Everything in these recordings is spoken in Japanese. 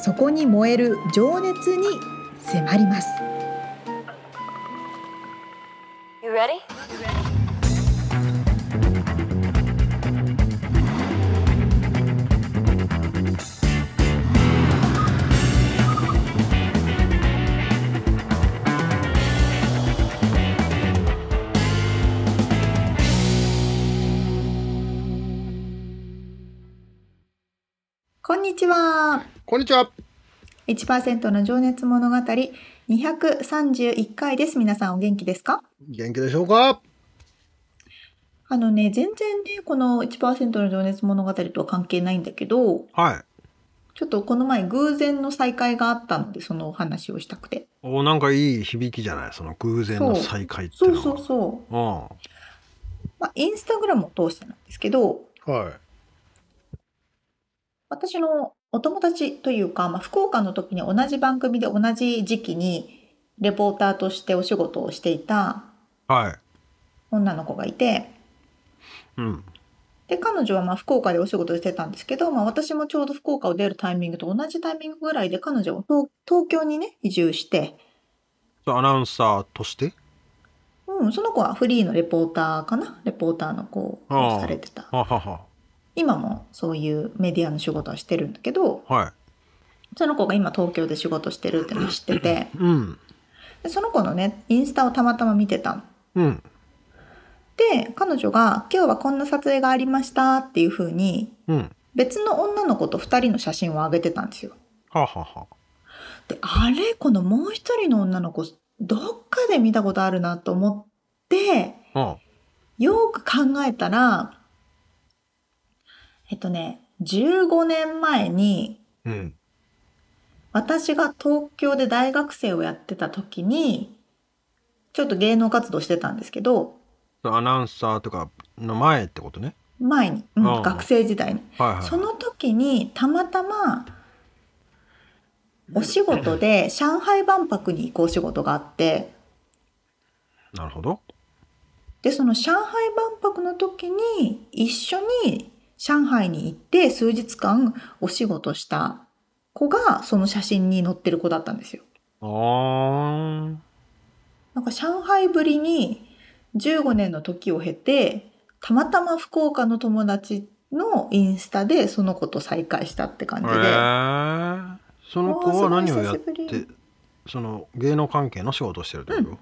そこに燃える情熱に迫ります。こんにちは。こんにちは。1%の情熱物語231回です。皆さんお元気ですか？元気でしょうか？あのね、全然ね、この1%の情熱物語とは関係ないんだけど、はい。ちょっとこの前偶然の再会があったので、そのお話をしたくて。おなんかいい響きじゃない？その偶然の再会ってそうそうそう。うん。まあ、インスタグラムを通してなんですけど、はい。私のお友達というか、まあ、福岡の時に同じ番組で同じ時期にレポーターとしてお仕事をしていた女の子がいて、うん、で彼女はまあ福岡でお仕事してたんですけど、まあ、私もちょうど福岡を出るタイミングと同じタイミングぐらいで彼女は東京にね移住して。アナウンサーとして？うん、その子はフリーのレポーターかな？レポーターの子をされてた。ははは今もそういうメディアの仕事はしてるんだけど、はい、その子が今東京で仕事してるっての知ってて、うん、でその子のねインスタをたまたま見てたの。うん、で彼女が「今日はこんな撮影がありました」っていうふうに、うん、別の女の子と2人の写真を上げてたんですよ。はははであれ？このもう一人の女の子どっかで見たことあるなと思って、よく考えたらえっとね、15年前に、うん、私が東京で大学生をやってた時に、ちょっと芸能活動してたんですけど、アナウンサーとかの前ってことね。前に、うん、学生時代に、はいはい、その時にたまたまお仕事で上海万博に行くお仕事があって。なるほど。でその上海万博の時に一緒に上海に行って数日間お仕事した子がその写真に載ってる子だったんですよ。あなんか上海ぶりに15年の時を経てたまたま福岡の友達のインスタでその子と再会したって感じで。その子は何をやってその芸能関係の仕事をしてるってこと、うん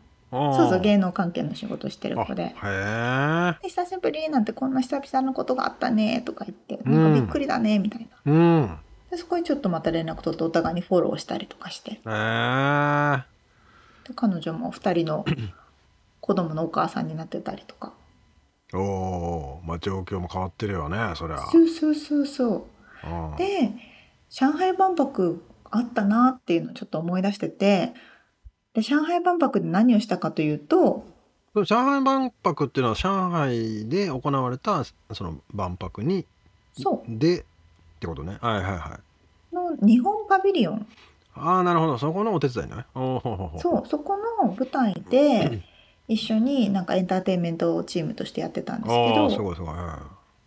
そうそう芸能関係の仕事してる子で「へ久しぶり」なんてこんな久々のことがあったねとか言って「なんかびっくりだね」みたいな、うん、でそこにちょっとまた連絡取ってお互いにフォローしたりとかして。で彼女も2人の子供のお母さんになってたりとか。おおまあ状況も変わってるよねそりゃそうそうそうそう。で上海万博あったなっていうのをちょっと思い出しててで上海万博で何をしたかというと上海万博っていうのは上海で行われたその万博にそう。でってことね。はいはいはい。の日本パビリオン。ああなるほど。そこのお手伝いね。そうそこの舞台で 一緒になんかエンターテインメントチームとしてやってたんですけどすごいすごい、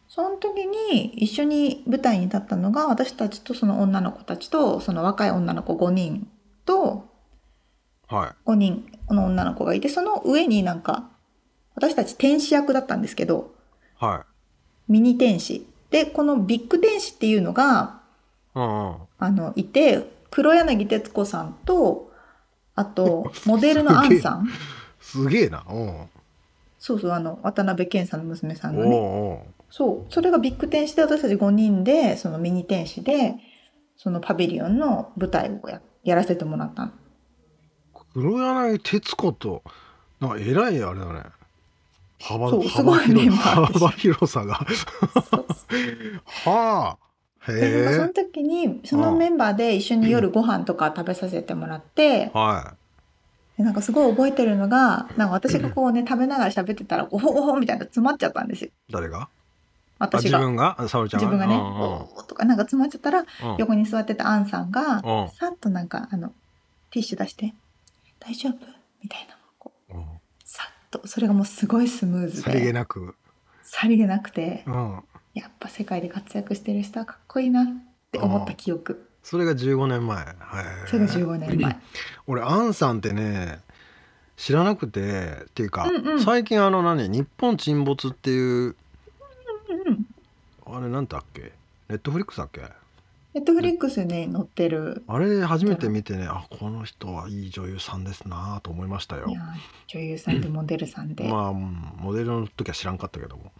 その時に一緒に舞台に立ったのが私たちとその女の子たちとその若い女の子5人とは5人の女の子がいて、その上になんか、私たち天使役だったんですけど、はミニ天使。で、このビッグ天使っていうのが、うんうん。あの、いて、黒柳徹子さんと、あと、モデルのアンさん。すげえな。うん。そうそう、あの、渡辺謙さんの娘さんのね。おうおそう。それがビッグ天使で、私たち5人で、そのミニ天使で、そのパビリオンの舞台をややらせてもらったの。黒柳徹子と、なんか偉いあれだね。幅幅広幅広さが。はあ。でなんかそのへえ。時にそのうん。メンバーで一緒に夜ご飯とか食べさせてもらってはでなんかすごい覚えてるのがなんか私がこうね食べながら喋ってたらゴホゴホみたいな詰まっちゃったんですよい。誰が？あ、私が自分が？あ沙織ちゃんが？自分がねうんおーとかなんか詰まっちゃったら。横に座ってたアンさんがうん。さっとなんかあのティッシュ出して「大丈夫?」みたいな。こううん。さっと。それがもうすごいスムーズさりげでなく。さりげなくて。うん。やっぱ世界で活躍してる人はかっこいいなって思った記憶。それが15年前。へそれがえ。15年前。俺、アンさんってね、知らなくて、っていうか、うんうん。最近あの何、日本沈没っていう、うん。あれなんだっけ？ネットフリックスだっけ？ネットフリックスに載ってるあれ初めて見てね、あ、この人はいい女優さんですなと思いましたよい。や女優さんでモデルさんで、まあ、うんモデルの時は知らんかったけども。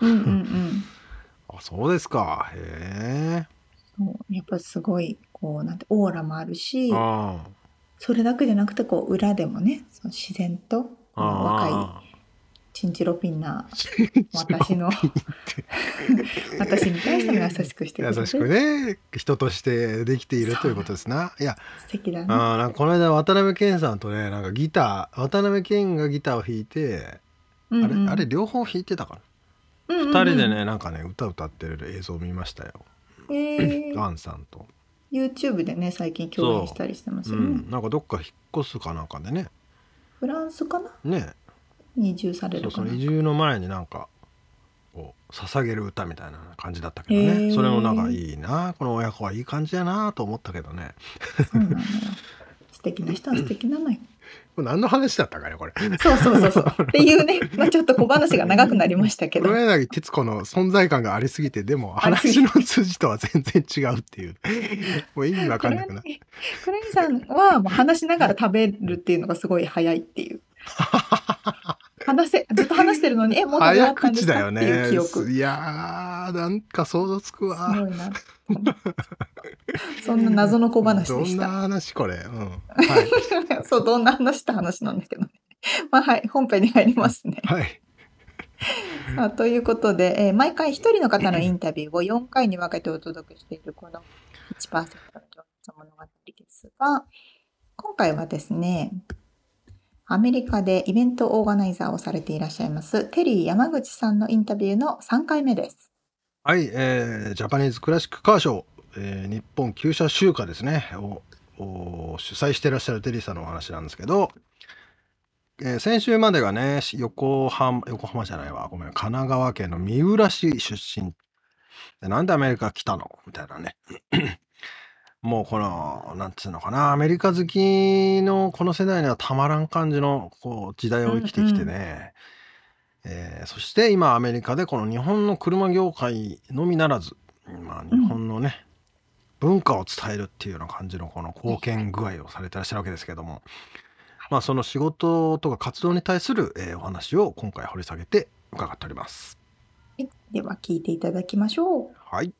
うんうんうん あ、そうですか。へえ。そうやっぱすごいこうなんてオーラもあるしあそれだけじゃなくてこう裏でもねその自然とこあ。の若いあチンチロピンなあ。私の私に対しても優しくしてくれて。優しくね、人としてできているということですな。いや、素敵だね。あこの間渡辺謙さんとね、なんかギター、渡辺謙がギターを弾いて、うんうん。あれ、あれ両方弾いてたかな？うんうんうん。二人でね、なんかね、歌歌ってる映像を見ましたよ。えー。アンさんと。YouTube でね最近共演したりしてますよね、うん、なんかどっか引っ越すかなんかでね。フランスかな？ね、に移住されそうそるかなの移住の前になんか。こう捧げる歌みたいな感じだったけどへねー。それもなんかいいな。この親子はいい感じやなと思ったけどね。素敵な人は素敵なのよ。これ何の話だったかねこれ。そうそうそうそう。っていうね、まあ、ちょっと小話が長くなりましたけど。黒柳徹子の存在感がありすぎてでも話の筋とは全然違うっていう。もう意味わかんなくな黒柳さんはもう話しながら食べるっていうのがすごい早いっていう話せずっと話してるのに えもったんですか口だよっていうね。記憶。いやーなんか想像つくすわごいな。そんな謎の小話でしどんなた話これ？うん。はい。そうどんな話って話なんだけどね。まあはい本編に入りますね。はい。さあということで、えー毎回一人の方のインタビューを4回に分けてお届けしているこの1%の情熱物語ですが、今回はですね、アメリカでイベントオーガナイザーをされていらっしゃいますテリー山口さんのインタビューの3回目です。はい、えージャパニーズクラシックカーショー、えー日本旧車集荷ですね。を主催してらっしゃるテリーさんのお話なんですけど、えー先週までがね横浜横浜じゃないわ。ごめん神奈川県の三浦市出身。なんでアメリカ来たの？みたいなね。もうこのなんつうのかなアメリカ好きのこの世代にはたまらん感じのこう時代を生きてきてね、えーそして今アメリカでこの日本の車業界のみならず、まあ、日本のね、文化を伝えるっていうような感じのこの貢献具合をされてらっしゃるわけですけども、まあ、その仕事とか活動に対する、えーお話を今回掘り下げて伺っております。はい。では聞いていただきましょう。はい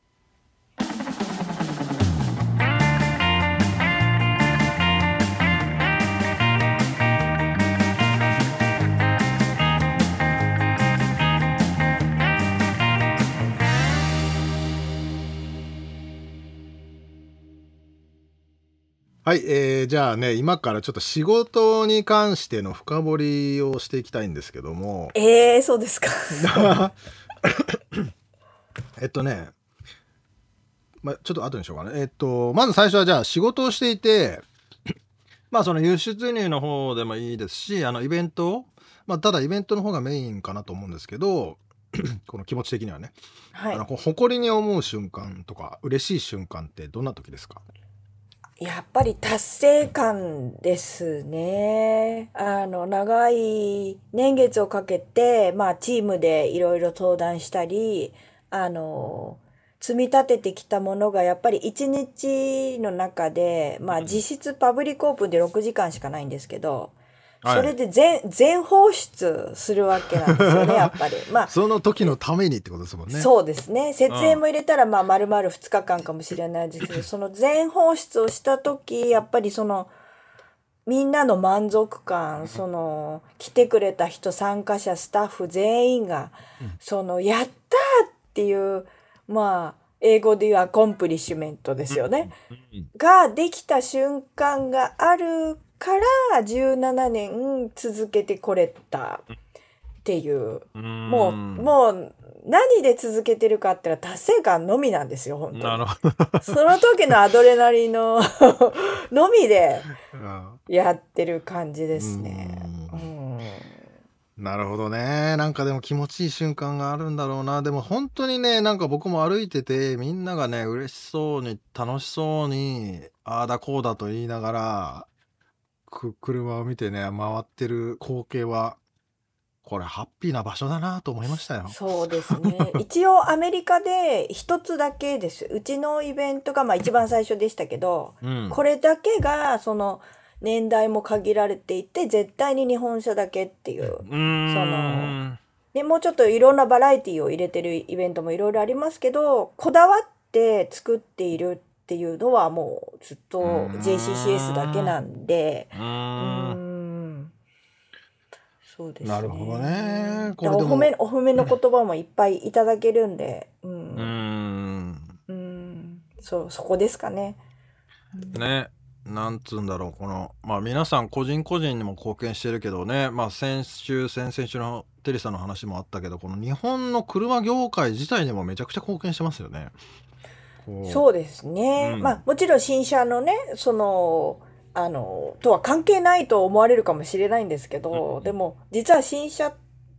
はい、えーじゃあね今からちょっと仕事に関しての深掘りをしていきたいんですけどもえー、そうですか。えっとね、まあ、ちょっと後にしようかな。えっと、まず最初はじゃあ仕事をしていて、まあその輸出入の方でもいいですし、あのイベント、まあただイベントの方がメインかなと思うんですけど、この気持ち的にはね、はいあの。誇りに思う瞬間とか嬉しい瞬間ってどんな時ですか？やっぱり達成感ですね。あの、長い年月をかけて、まあ、チームでいろいろ登壇したり、あの、積み立ててきたものがやっぱり一日の中で、まあ、実質パブリックオープンで6時間しかないんですけど、それで全、全放出するわけなんですよね、やっぱり。まあ、その時のためにってことですもんね。そうですね。設営も入れたら、まあ、丸々2日間かもしれないですけど、その全放出をした時、やっぱりその、みんなの満足感、その、来てくれた人、参加者、スタッフ全員が、その、やったーっていう、まあ、英語で言うアコンプリッシュメントですよね。うんができた瞬間があるから17年続けてこれたっていううんもうもう何で続けてるかって言ったら達成感のみなんですよ本当に。その時のアドレナリンの のみでうんやってる感じですね。ううんなるほどね。なんかでも気持ちいい瞬間があるんだろうな。でも本当にね、なんか僕も歩いてて、みんながね、嬉しそうに、楽しそうに、ああだこうだと言いながら、く、車を見てね、回ってる光景は、これハッピーな場所だなと思いましたよ。そうですね。一応アメリカで一つだけです。うちのイベントがまあ一番最初でしたけど、うん。これだけがその年代も限られていて絶対に日本車だけっていう。う。そのでもうちょっといろんなバラエティを入れてるイベントもいろいろありますけどこだわって作っているっていうのはもうずっとうん。JCCS だけなんで。そうですね。なるほどね。こお褒めお褒めの言葉もいっぱいいただけるんで。うん、ん。うん、そうそこですかね。ね、なんつうんだろう、この、まあ皆さん個人個人にも貢献してるけどね、まあ先週、先々週のテリーさんの話もあったけど、この日本の車業界自体にもめちゃくちゃ貢献してますよね。そうですね。うんまあもちろん新車のねそのあのとは関係ないと思われるかもしれないんですけど、うんでも実は新車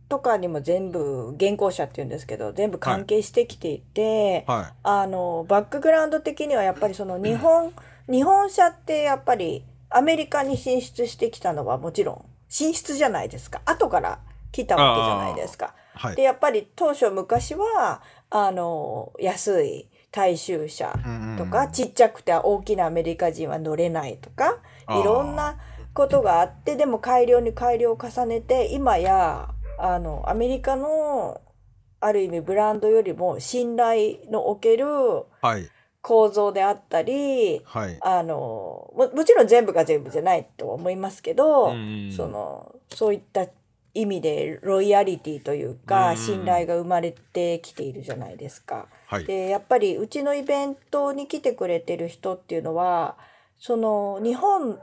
とかにも全部現行車っていうんですけど全部関係してきていて、はあのバックグラウンド的にはやっぱりその日本、日本車ってやっぱりアメリカに進出してきたのはもちろん進出じゃないですか後から来たわけじゃないですか。い。はいで。やっぱり当初昔はあの安い大衆車とか、ちっちゃくて大きなアメリカ人は乗れないとかいろんなことがあってでも改良に改良を重ねて今やあのアメリカのある意味ブランドよりも信頼のおけるはい。構造であったりはい。あのももちろん全部が全部じゃないとは思いますけど、うんそのそういった意味でロイヤリティというか、うん信頼が生まれてきているじゃないですか。はい。でやっぱりうちのイベントに来てくれてる人っていうのはその日本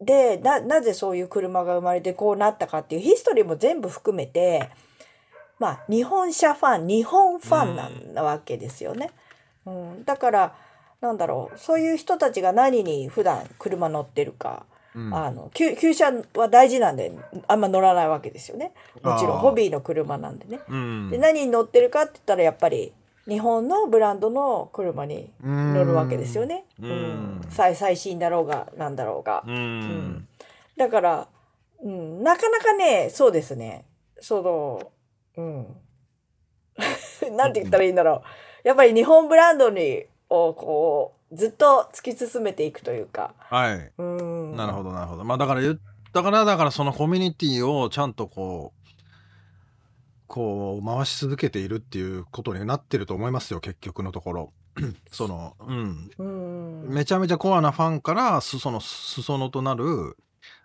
でななぜそういう車が生まれてこうなったかっていうヒストリーも全部含めてまあ日本車ファン日本ファンなわけですよね。うん、だからなんだろうそういう人たちが何に普段車乗ってるか、うん。あの旧旧車は大事なんであんま乗らないわけですよね。もちろんホビーの車なんでね。うん。で何に乗ってるかって言ったらやっぱり日本のブランドの車に乗るわけですよね。ううん。ん最最新だろうがなんだろうが。うん。ん。だから、うん、なかなかねそうですね。そのうん。なんて言ったらいいんだろう。やっぱり日本ブランドにをこうずっと突き進めていくというか。はい。うん、なるほど、なるほど。まあだから言っ、だから、だからそのコミュニティをちゃんとこう、こう回し続けているっていうことになってると思いますよ、結局のところ。その、うん。うんめちゃめちゃコアなファンからすその裾野となる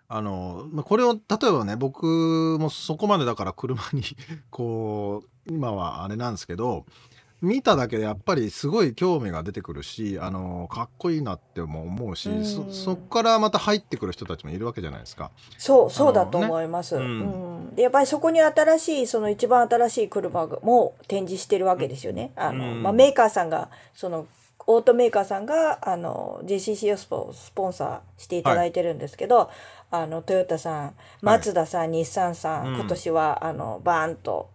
あのまあこれを例えばね僕もそこまでだから車に こう今はあれなんですけど見ただけでやっぱりすごい興味が出てくるしあのかっこいいなっても思うし、うん。そそっからまた入ってくる人たちもいるわけじゃないですか。そうそうだと思います。ね。うん。でやっぱりそこに新しいその一番新しい車も展示してるわけですよね。あのうん。まあ、メーカーさんがそのオートメーカーさんがあの JCC をスポスポンサーしていただいてるんですけど、あのトヨタさん、マツダさん、日産さん、うん。今年はあのバーンと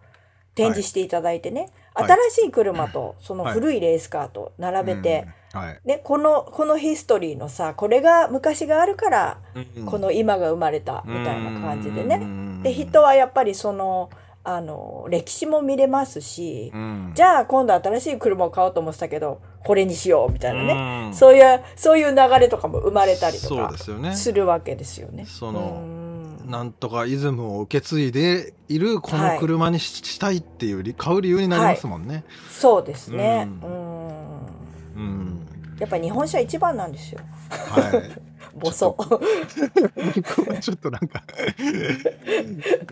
展示していただいてね、はい新しい車とその古いレースカーと並べて、うんはい。ね、このこのヒストリーのさこれが昔があるからうんこの今が生まれたみたいな感じでね。ねで人はやっぱりそのあの歴史も見れますし、うん。じゃあ今度新しい車を買おうと思ってたけどこれにしようみたいなね、うん。そういうそういう流れとかも生まれたりとか。するわけですよね。そのうんなんとかイズムを受け継いでいるこのはい車にし,、したいっていう理買う理由になりますもんね。そうですね。ううんうん。やっぱり日本車一番なんですよ。はい。ボソ。ちょっとなんか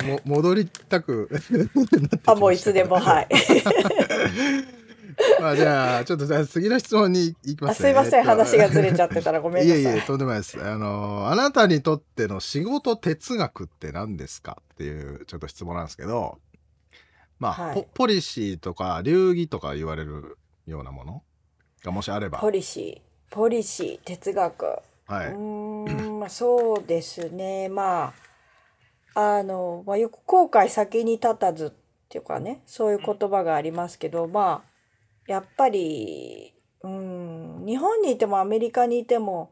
も戻りたくなってきましたあもういつでもはい。まあじゃあちょっとじゃあ次の質問に行きますね。あすいません、えっと話がずれちゃってたらごめんなさい。いえいえ、とんでもないです。あの、あなたにとっての仕事哲学って何ですかっていうちょっと質問なんですけど、まあ、はいポポリシーとか流儀とか言われるようなもの？がもしあれば。ポリシー、ポリシー、哲学。はい。うーん、まあそうですね。まあ、あの、まあ、よく後悔先に立たずっていうかね、そういう言葉がありますけど、まあ、やっぱり、うん、日本にいてもアメリカにいても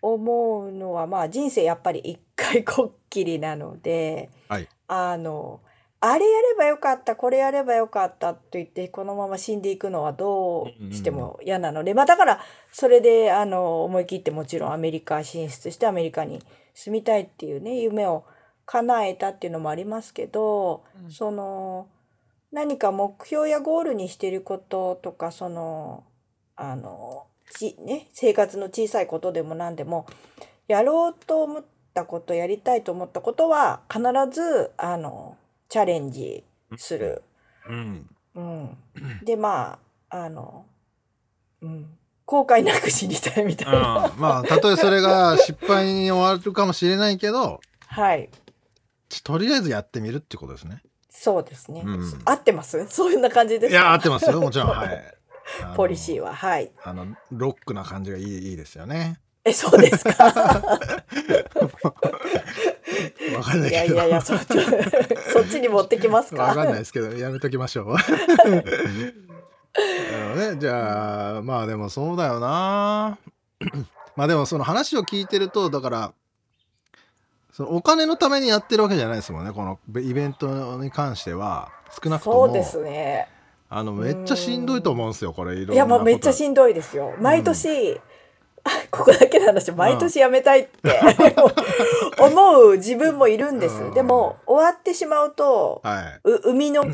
思うのは、まあ人生やっぱり一回こっきりなので、はい。あの、あれやればよかった、これやればよかったと言って、このまま死んでいくのはどうしても嫌なので、まあだから、それで、あの、思い切ってもちろんアメリカ進出してアメリカに住みたいっていうね、夢を叶えたっていうのもありますけど、その、何か目標やゴールにしていることとか、その、あの、ち、ね、生活の小さいことでも何でも、やろうと思ったこと、やりたいと思ったことは、必ず、あの、チャレンジする。うん。うん。で、まあ、あの、うん。後悔なく死にたいみたいな。まあ、たとえそれが失敗に終わるかもしれないけど、はい。とりあえずやってみるってことですね。そうですね。うん合ってます？そういうな感じですか？いや、合ってますよ。もちろん。はい。ポリシーは。はい。あの、ロックな感じがいいいいですよね。え、そうですか？わかんないいや。いやいや、そっち、そっちに持ってきますか？わかんないですけど、やめときましょう。ね、じゃあ、まあでもそうだよな。まあでもその話を聞いてると、だから、そのお金のためにやってるわけじゃないですもんね、このイベントに関しては。少なくとも、そうですね。あの、めっちゃしんどいと思うんですよ、これ。いろいや、もうめっちゃしんどいですよ。毎年、あ ここだけの話、毎年やめたいって 思う自分もいるんでうす。んでも、終わってしまうと、はい。う海の、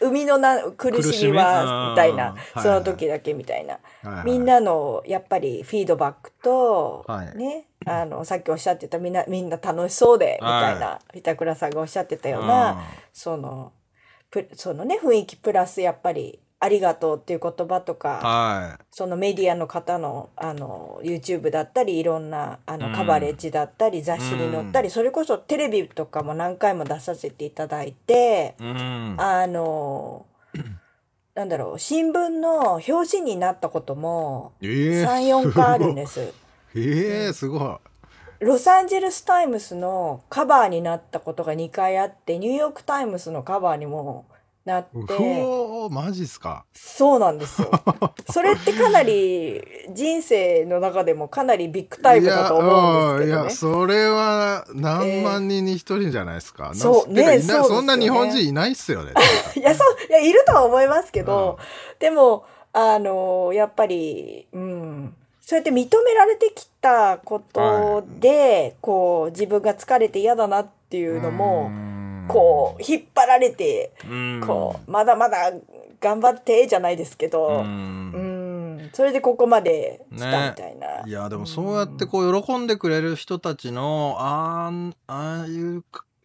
海のな苦苦しみは、うんみ？たいな。はい、その時だけみたいな。はいはいみんなの、やっぱりフィードバックとはい、ね、あの、さっきおっしゃってたみんな、みんな楽しそうで、みたいな、板倉さんがおっしゃってたような、その、プそのね、雰囲気プラスやっぱり、ありがとうっていう言葉とか、はそのメディアの方のあの YouTube だったりいろんなあうんのカバレッジだったり、雑誌に載ったり、それこそテレビとかも何回も出させていただいて、い。うん。あのなんだろう新聞の表紙になったこともええ34回あるんです。ええすごい。ロサンゼルス・タイムスのカバーになったことが2回あってニューヨーク・タイムスのカバーにもなっうて。おーマジっすか。そうなんですよ。それってかなり人生の中でもかなりビッグタイムだと思うんですけどね。いやいや。それは何万人に一人じゃないですか、なそうねそうですよね。そんな日本人いないっすよね。いや、そう、いや、いるとは思いますけど、でも、あの、やっぱり、うん、そうやって認められてきたことで、こう、自分が疲れて嫌だなっていうのも、こう、引っ張られて、うん。こう、まだまだ頑張ってじゃないですけど、ううん。ん、それでここまで来たみたいな。いやでもそうやってこう喜んでくれる人たちのあんああいう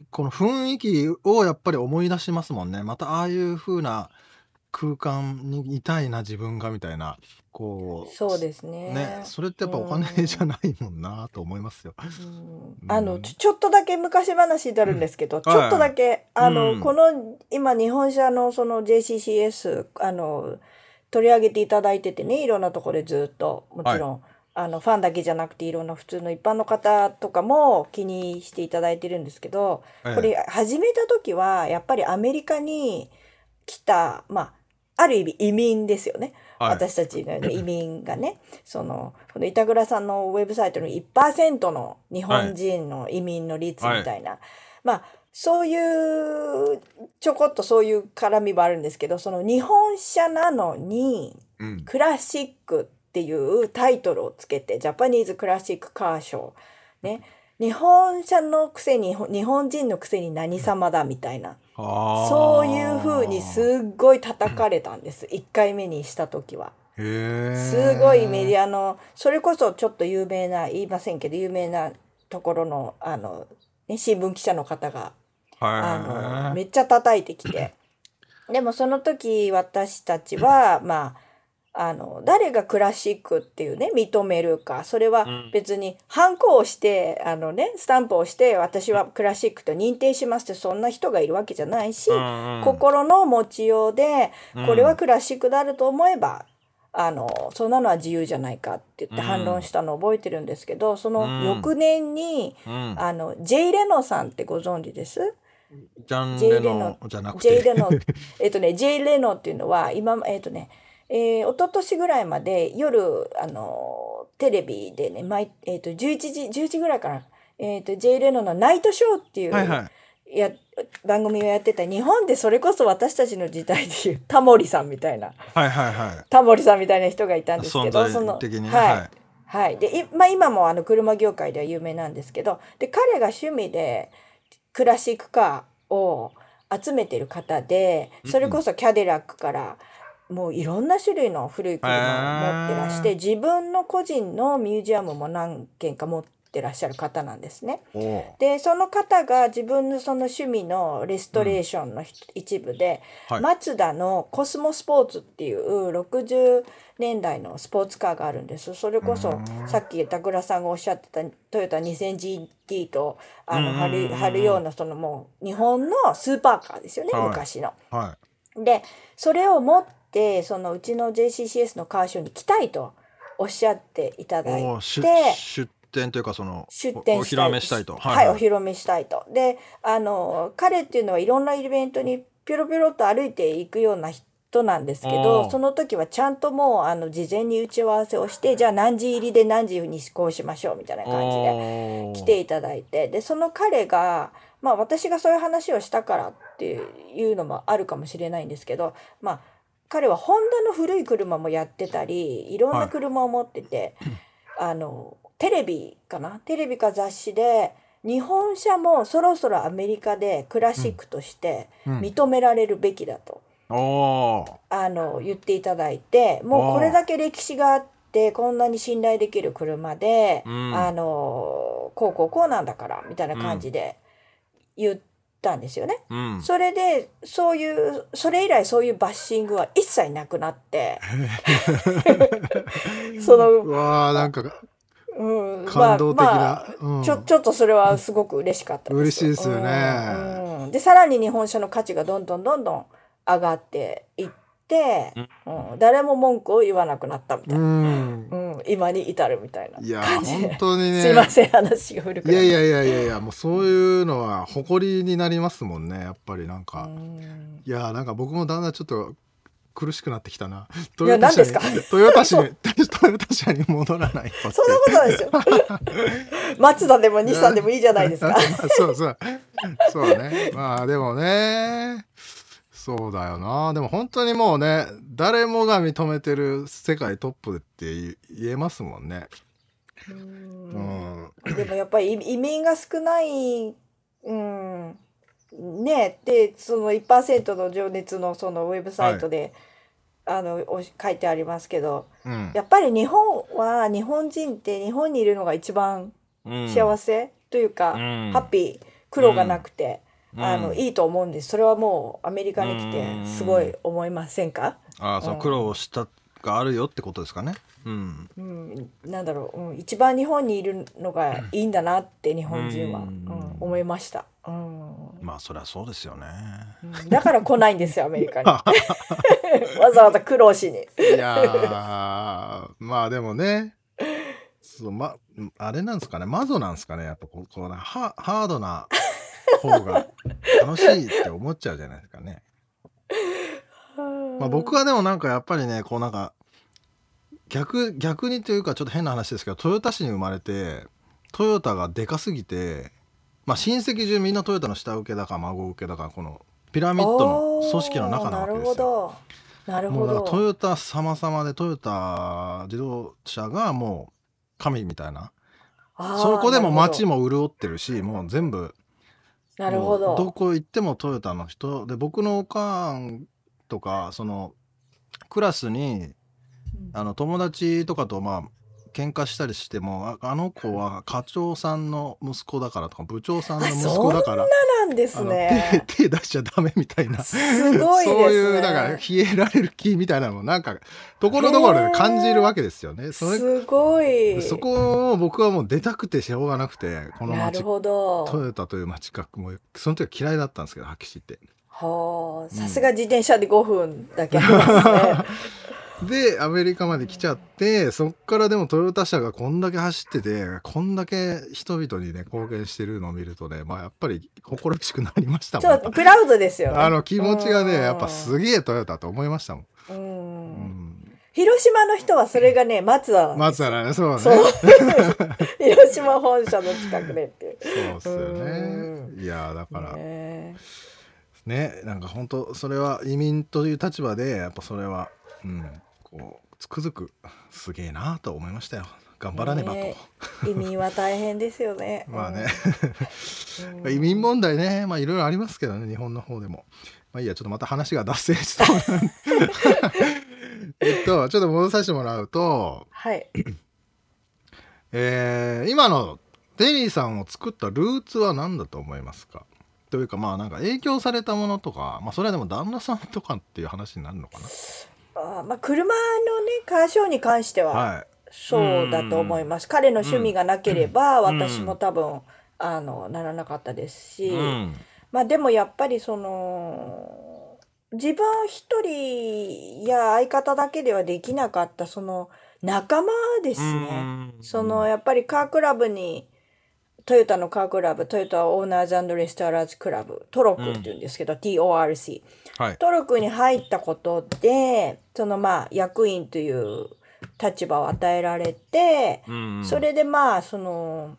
この雰囲気をやっぱり思い出しますもんね。またああいう風な空間にいたいな自分がみたいなこうそうですね。ねそれってやっぱお金じゃないもんなと思いますよ。うん。あのちょっとだけ昔話になるんですけど、ちょっとだけあの、うん。この今日本車のその JCCS あの取り上げていただいててねいろんなところでずっともちろん、あのファンだけじゃなくていろんな普通の一般の方とかも気にしていただいてるんですけど、ええ。これ始めた時はやっぱりアメリカに来たまあある意味移民ですよね。はい。私たちのような移民がね。そのこの板倉さんのウェブサイトの1%の日本人の移民の率みたいな、まあそういうちょこっとそういう絡みもあるんですけどその日本車なのにうん。クラシックっていうタイトルをつけてジャパニーズクラシックカーショーね。日本車のくせに日本人のくせに何様だみたいなそういう風にすっごい叩かれたんです。1回目にした時は。すごいメディアのそれこそちょっと有名な言いませんけど有名なところのあの、ね、新聞記者の方があのめっちゃ叩いてきて。でもその時私たちはまああの誰がクラシックっていうね認めるかそれはうん。別にハンコをしてあのねスタンプをして私はクラシックと認定しますってそんな人がいるわけじゃないし、心の持ちようでこれはクラシックであると思えば、あのそんなのは自由じゃないかって言ってうん。反論したのを覚えてるんですけどそのうん。翌年に、うん、あのジェイ・レノさんってご存知です？ジャンジェイレノじゃなくジェイ・てレノえっとねジェイ・レノっていうのは今えっとねえー、一昨年ぐらいまで夜あのテレビでね毎、えっと11時10時ぐらいかな、えっとジェイ・レノの「ナイトショー」っていう、はいはい。や番組をやってた日本でそれこそ私たちの時代でいうタモリさんみたいな。はいはいはい。タモリさんみたいな人がいたんですけ存在どそのはい、はい。はい、でいまあ、今もあの車業界では有名なんですけどで彼が趣味でクラシックカーを集めてる方でそれこそキャデラックからもういろんな種類の古い車を持ってらして自分の個人のミュージアムも何軒か持ってらっしゃる方なんですね。でその方が自分のその趣味のレストレーションのひ一部で、はい。マツダのコスモスポーツっていう60年代のスポーツカーがあるんです。それこそうん。さっき板倉さんがおっしゃってたトヨタ 2000GT とあのうん。貼る貼るようなそのもう日本のスーパーカーですよね、はい。昔の。はでそれを持ってそのうちの JCCS のカーショーに来たいとおっしゃっていたいだいて。出店というかその出店おお披露目したいと。はい、お披露目したいと。であの彼っていうのはいろんなイベントにピョロピョロと歩いていくような人なんですけおどーその時はちゃんともうあの事前に打ち合わせをしてじゃあ何時入りで何時に施行しましょうみたいな感じで来ていただいて。でその彼がまあ私がそういう話をしたからっていうのもあるかもしれないんですけどまあ彼はホンダの古い車もやってたりい。ろんな車を持ってて、あのテレビかな？テレビか雑誌で日本車もそろそろアメリカでクラシックとしてうん。認められるべきだと、おー。あの言っていただいてもうこれだけ歴史があってこんなに信頼できる車で、うん。あのこうこうこうなんだからみたいな感じで言ったんですよね。うん。それでそういうそれ以来そういうバッシングは一切なくなって。そのうわーなんかうん、感動的な、まあうん。ちょちょっとそれはすごく嬉しかったです。嬉しいですよね。うん。うん。でさらに日本車の価値がどんどんどんどん上がっていって、うん。誰も文句を言わなくなったみたいな、うん。うん今に至るみたいないや感じで。本当にね。すいません話が古くなって。いやいやいやいやいやもうそういうのは誇りになりますもんねやっぱりなんか、うん。いやなんか僕もだんだんちょっと苦しくなってきたな。トいやヨタ車に何ですトヨタ車に トヨタ車に戻らないとそんなことないですよ。松田でも日産でもいいじゃないですか。そうそう。そうね。まあでもねそうだよな。でも本当にもうね誰もが認めてる世界トップって言言えますもんね。ううん。んでもやっぱり移移民が少ない、うん、ねでその1%の情熱のそのウェブサイトで、あのお書いてありますけどうん。やっぱり日本は日本人って日本にいるのが一番幸せというか、うん。ハッピー苦労がなくて、うん。あのいいと思うんです。それはもうアメリカに来てすごい思いませんか、ああその苦労したがあるよってことですかね。うん。うん、なんだろう、うん、一番日本にいるのがいいんだなって日本人は、ううん。ん思いました、うん。まあそりゃそうですよね。うん。だから来ないんですよ アメリカに。わざわざ苦労しに。いやーまあでもね。そうまあれなんですかね。マゾなんですかね。やっぱこうこうなハハードな方が楽しいって思っちゃうじゃないですかね。まあ、僕はでもなんかやっぱりねこうなんか逆逆にというかちょっと変な話ですけどトヨタ市に生まれてトヨタがでかすぎて、まあ、親戚中みんなトヨタの下請けだか孫請けだかこのピラミッドの組織の中なわけですよ。なるほどもうだからトどヨタ様々でトヨタ自動車がもう神みたいなそこでも街もも潤ってるしもう全部なるほど。どこ行ってもトヨタの人で僕のおかんとかそのクラスにあの友達とかとまあ喧嘩したりしてもああの子は課長さんの息子だからとか部長さんの息子だからなんですね。手 手出しちゃダメみたいなすごいですね。そういうだからヒエラルキーみたいなのもなんかところどころで感じるわけですよね。それすごい。そこを僕はもう出たくてしょうがなくてこの街なるほど。トヨタという街角もその時は嫌いだったんですけどはっきり言って。はあ、さすが自転車で5分だけありますね。でアメリカまで来ちゃってそっからでもトヨタ車がこんだけ走っててこんだけ人々にね貢献してるのを見るとねまあやっぱり誇らしくなりましたもんちょっとプラウドですよね。あの気持ちがねうんやっぱすげえトヨタと思いましたもん。う。うんん、広島の人はそれがね、松田なんです松原ねそうねそう。広島本社の近くでっていう。そうっすよね。いやだからねねなんか本当それは移民という立場でやっぱそれはうんこうつくづくすげえなと思いましたよ。頑張らねばと。ね移民は大変ですよね。まあね、うん移民問題ねまあいろいろありますけどね日本の方でも。まあいいやちょっとまた話が脱線した。えっとちょっと戻させてもらうと、はい。えー今のテリーさんを作ったルーツは何だと思いますか？というかまあなんか影響されたものとか、まあ、それはでも旦那さんとかっていう話になるのかあーまあ車のねカーショーに関してはそうだと思います。彼の趣味がなければうん。私も多分あのならなかったですし、うん。まあでもやっぱりその自分一人や相方だけではできなかったその仲間ですね。そのやっぱりカークラブにトヨタのカークラブトヨタオーナーズレストラーズクラブトロックっていうんですけど、TORC はい。トロックに入ったことでそのまあ役員という立場を与えられて、うん。それでまあその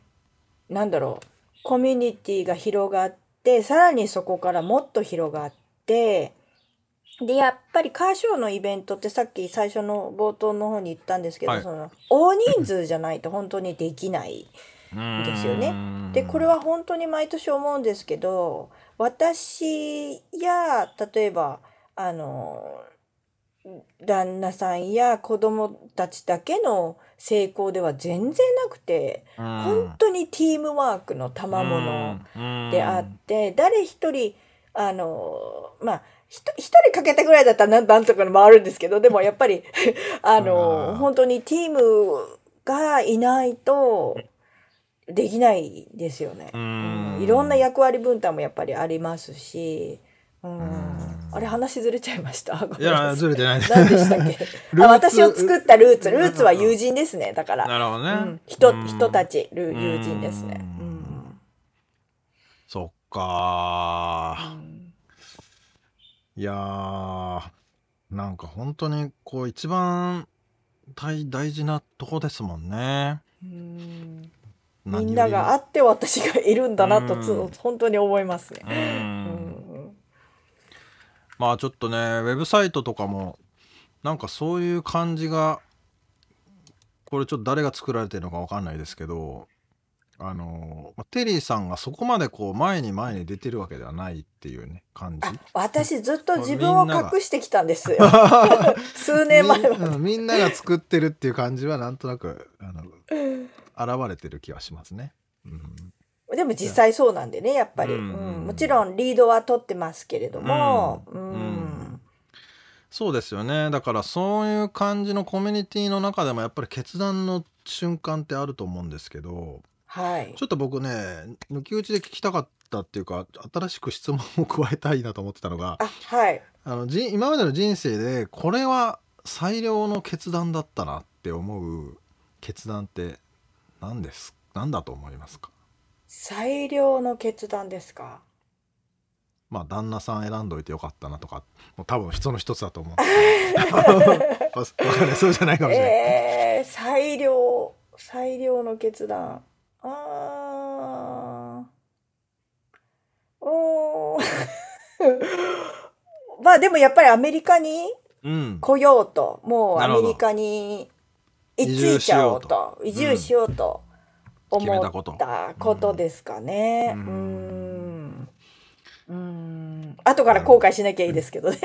なんだろうコミュニティが広がってさらにそこからもっと広がってでやっぱりカーショーのイベントってさっき最初の冒頭の方に言ったんですけど、はい。その大人数じゃないと本当にできないですよね。でこれは本当に毎年思うんですけど私や例えばあの旦那さんや子供たちだけの成功では全然なくて本当にティームワークの賜物であって誰一人あのまあ一人かけたぐらいだったらなんなんとか回るんですけどでもやっぱり あのうん。本当にティームがいないとできないですよね。うん。いろんな役割分担もやっぱりありますし、うん、あれ話ずれちゃいました？ごいやずれてない何でしたっけ？ルーツあ私を作ったルーツ。ルーツ。は友人ですね。だから、なるほどね、うん、人うん。人たち。ル友人ですね。ううん。んそっか。ーうん。いやーなんか本当にこう一番大大事なとこですもんね。うんみんながあって私がいるんだなとつ、うん本当に思いますね。まあちょっとねウェブサイトとかもなんかそういう感じがこれちょっと誰が作られてるのかわかんないですけどあのまあテリーさんがそこまでこう前に前に出てるわけではないっていうね感じあ。私ずっと自分を隠してきたんですよ。数み年前は。うんみんなが作ってるっていう感じはなんとなくあの現れてる気はしますね。うん。でも実際そうなんでねやっぱり、ううん。ん。もちろんリードは取ってますけれども、うん。うん。そうですよね。だからそういう感じのコミュニティの中でもやっぱり決断の瞬間ってあると思うんですけどはい。ちょっと僕ね抜き打ちで聞きたかったっていうか新しく質問を加えたいなと思ってたのがあはい。あのじ今までの人生でこれは最良の決断だったなって思う決断って何です何だと思いますか？最良の決断ですか？まあ旦那さん選んどいてよかったなとかもう多分その一つだと思うんで。すけどわかんない。そうじゃないかもしれない。えー、最良最良の決断。あー。おー。まあでもやっぱりアメリカにうん、来ようと。もうなるほどアメリカに居ついちゃおうと。移移住し住しようと思ったことですかね。ううんん。うん後から後悔しなきゃいいですけどね。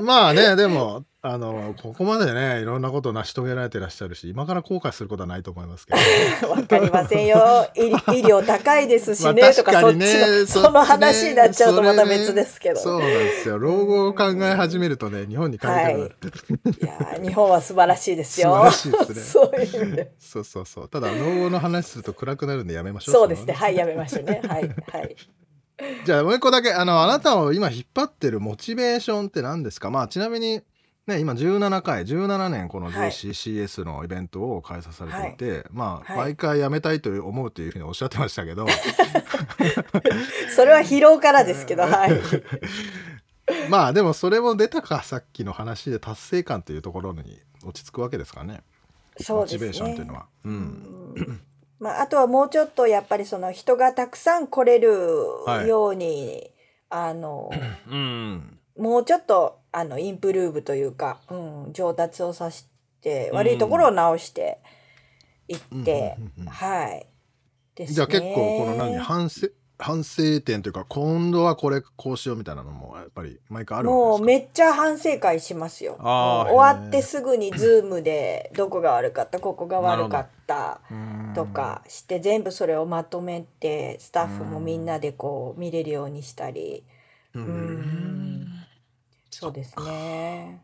まあね、でも、あの、ここまでね、いろんなことを成し遂げられてらっしゃるし、今から後悔することはないと思いますけど。わかりませんよ。医医療高いですしね、まあとか、そっちの、その話になっちゃうとまた別ですけど。そうなんですよ。老後を考え始めるとね、日本に帰りたくなる。いやー日本は素晴らしいですよ。素晴らしいですね そういう意味で。そうそうそう。ただ、老後の話すると暗くなるんでやめましょう。そうですね。はい、やめましょうね。はい、はい。じゃあもう一個だけあのあなたを今引っ張ってるモチベーションって何ですか？まあちなみにね今17回17年このはい。JCCS のイベントを開催されていて、まあ、はい。毎回やめたいと思うというふうにおっしゃってましたけど。それは疲労からですけど、はい。まあでもそれも出たかさっきの話で達成感というところに落ち着くわけですかね。そうですね。モチベーションというのは。うん。うんまあ、あとはもうちょっとやっぱりその人がたくさん来れるはい。ように、あの うん。もうちょっとあのインプルーブというか、うん、上達をさせて悪いところを直していって、はい。ですね。じゃあ結構この何反省反省点というか今度はこれこうしようみたいなのもやっぱり毎回あるもわけですか？うめっちゃ反省会しますよ。終わってすぐにズームでどこが悪かったここが悪かったうん。とかして全部それをまとめてスタッフもみんなでこう見れるようにしたり。ううんん。そうですね。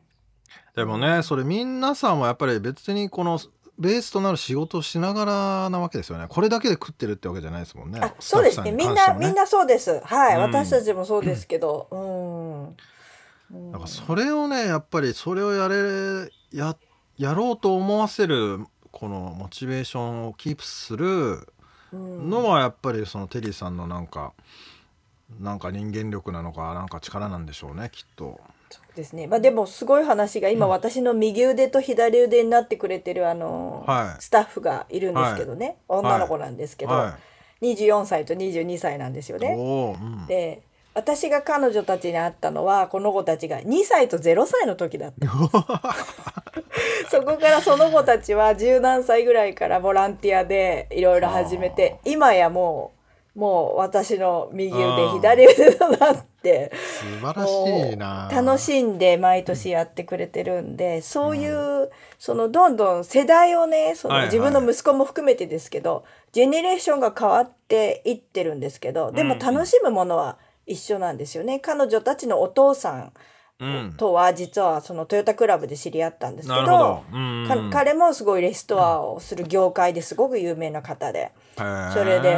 でもねそれ皆さんはやっぱり別にこのベースとなる仕事をしながらなわけですよね。これだけで食ってるってわけじゃないですもんね。あそうですね。みんなみんななそうです。はい、うん。私たちもそうですけど。うん。うん。なんかそれをねやっぱりそれをやれややろうと思わせるこのモチベーションをキープするうんのはやっぱりそのテリーさんのなんかなんか人間力なのかなんか力なんでしょうねきっと。そうですね。まあでもすごい話が今私の右腕と左腕になってくれてるあの、はい。スタッフがいるんですけどね、女の子なんですけど、は24歳と22歳なんですよい、ね。うん。で私が彼女たちに会ったのはこの子たちが2歳と0歳の時だった。そこからその子たちは十何歳ぐらいからボランティアでいろいろ始めて今やもうもう私の右腕左腕となって。素晴らしいな楽しんで毎年やってくれてるんでそういう、そのどんどん世代をねそはいはいの自分の息子も含めてですけど、ジェネレーションが変わっていってるんですけどでもうん楽しむものは一緒なんですよね。彼女たちのお父さんうんとは実はそのトヨタクラブで知り合ったんですけど彼もすごいレストアをする業界ですごく有名な方でそれで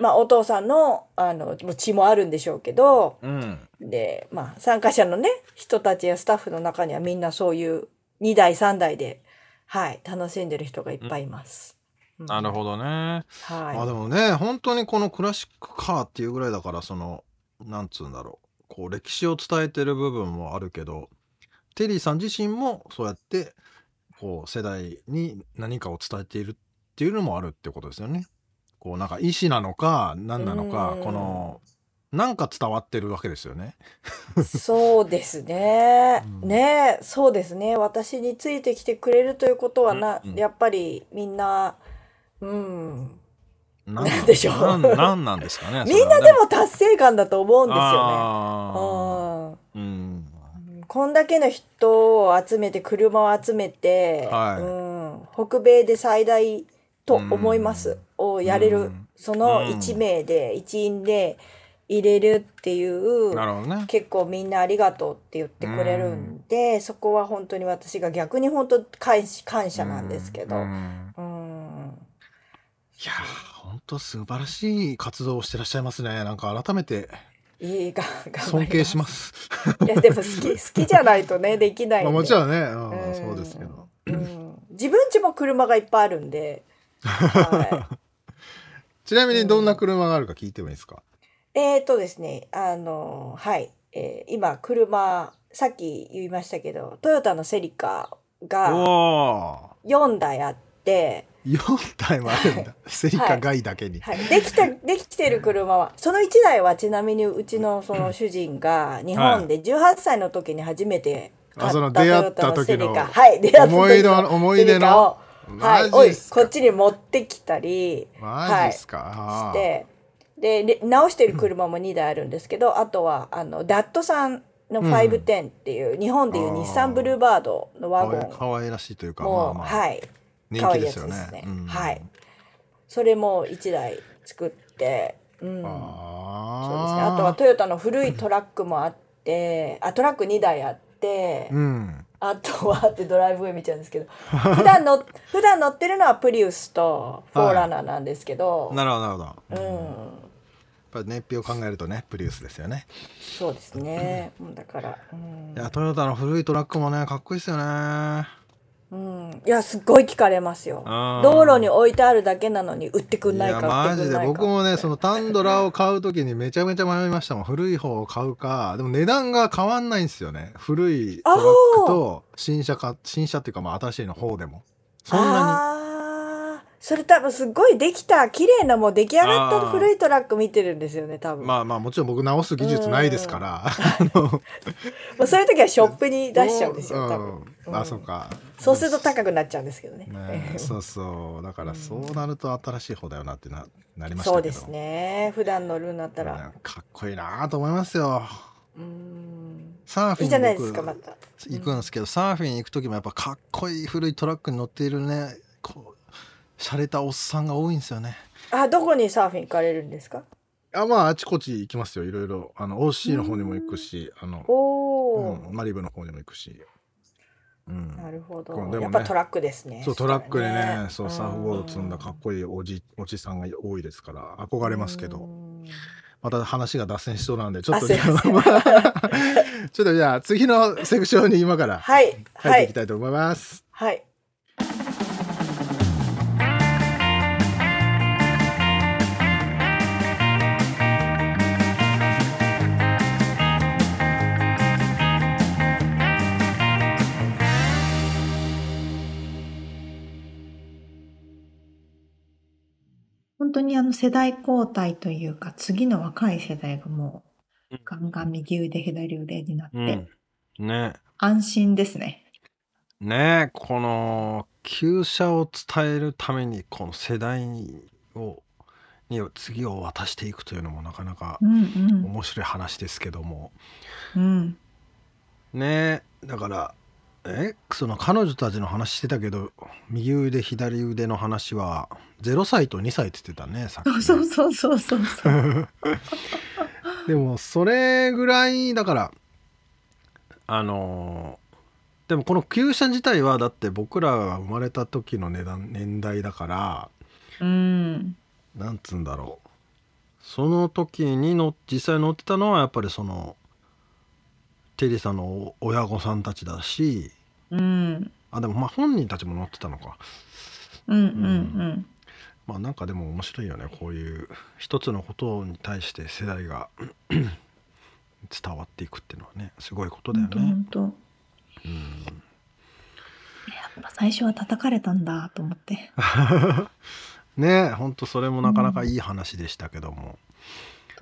まあお父さんのあの血もあるんでしょうけどうん。でまあ参加者のね人たちやスタッフの中にはみんなそういう2代3代ではい楽しんでる人がいっぱいいます。うん。なるほどね。はい。あでもね本当にこのクラシックカーっていうぐらいだからそのなんつうんだろうこう歴史を伝えてる部分もあるけどテリーさん自身もそうやってこう世代に何かを伝えているっていうのもあるってことですよね。こうなんか意思なのか何なのかうんこのなんか伝わってるわけですよね。そうですね。うんねそうですね。私についてきてくれるということはな、うんうんやっぱりみんな、うん。なんでしょう。なんなんなんですかね。みんなでも達成感だと思うんですよね。うんうん。こんだけの人を集めて車を集めて、はい。うん、北米で最大と思います、をやれる、うん。そのうん1名で一員で入れるっていう、なるほどね。結構みんなありがとうって言ってくれるんで、そこは本当に私が逆に本当感謝感謝なんですけど、ういやー本当素晴らしい活動をしてらっしゃいますね。なんか改めていいが尊敬します。いやでも好き 好きじゃないとねできないんまあでもちろんね、うんうん。そうですけど。うん。自分家も車がいっぱいあるんで、は ちなみにどんな車があるか聞いてもいいですか？い、えーとですねあのはい、えー今車さっき言いましたけどトヨタのセリカがお4台あって、お、四台もあるんだ。セリカ外だけに。はい、できたできてる車は。その1台はちなみにうちのその主人が日本で18歳の時に初めて買あそのったトヨ出会ったタのセリカはい。出会った時思いの思い出の。はい、おいこっちに持ってきたり。マジっすか。はい、して。でれ直してる車も2台あるんですけどあとはあのダットさんの510っていう、日本でいう日産ブルーバードのワゴン。かわいらしいというか、も、まあまあ、はい可愛いやつですね。うん。はい。それも1台作って、うん、そうですね。あとはトヨタの古いトラックもあってあトラック2台あって、うん。あとはってドライブウェイ見ちゃうんですけど 普段の普段乗ってるのはプリウスとフォーラナーなんですけど、なるほどなるほど、うやっんぱり燃費を考えるとねプリウスですよね。そうですね、うんだから、うん。いやトヨタの古いトラックもねかっこいいですよねうん、いやすっごい聞かれますよ。道路に置いてあるだけなのに売ってくんないか売マジで。僕もねそのタンドラを買う時にめちゃめちゃ迷いましたもん。古い方を買うか。でも値段が変わんないんですよね。古いトラックと新車か新車っていうかまあ新しいの方でも。そんなあー。それ多分すっごいできた。綺麗なもう出来上がった古いトラック見てるんですよね多分、にまあまあもちろん僕直す技術ないですから。もう そういう時はショップに出しちゃうんですよ多分、うん。あそうかそうすると高くなっちゃうんですけどね。ねそうそう。だからそうなると新しい方だよなってななりましたけど。そうですね。普段乗るんだったら、ねかっこいいなと思いますよ。うん。サーフィンいいじゃないで僕すかまた。行くんですけど、サーフィン行く時もやっぱかっこいい古いトラックに乗っているねこう洒落たおっさんが多いんですよね。あどこにサーフィン行かれるんですか？あまああちこち行きますよ。いろいろ。あの OC の方にも行くしあの、うん、マリブの方にも行くし、うん、なるほど、ね。やっぱトラックですね。そうトラックにねそうサーフボード積んだかっこいいおじおじさんが多いですから憧れますけど。うん。また話が脱線しそうなんでちょっと ちょっとじゃあ次のセクションに今からはい。入っていきはいたいと思います。はい。本当にあの世代交代というか、次の若い世代がもうガンガン右腕、左腕になって、ね安心ですね。ねこの旧車を伝えるためにこの世代をに次を渡していくというのもなかなかうんうん。面白い話ですけどもうん。ねだからえその彼女たちの話してたけど右腕左腕の話は0歳と2歳って言ってたねさっきね そうそうそうそうそう。でもそれぐらいだからあのーでもこの旧車自体はだって僕らが生まれた時の値段年代だからうん。なんつうんだろうその時にの実際乗ってたのはやっぱりそのテリーさんの親御さんたちだしうん。あでもまあ本人たちも乗ってたのかうんうんまあなんかでも面白いよねこういう一つのことに対して世代が 伝わっていくっていうのはねすごいことうん。だよ本当ね。本当。うんやっぱ最初は叩かれたんだと思って。ねほんとそれもなかなかいい話でしたけども、本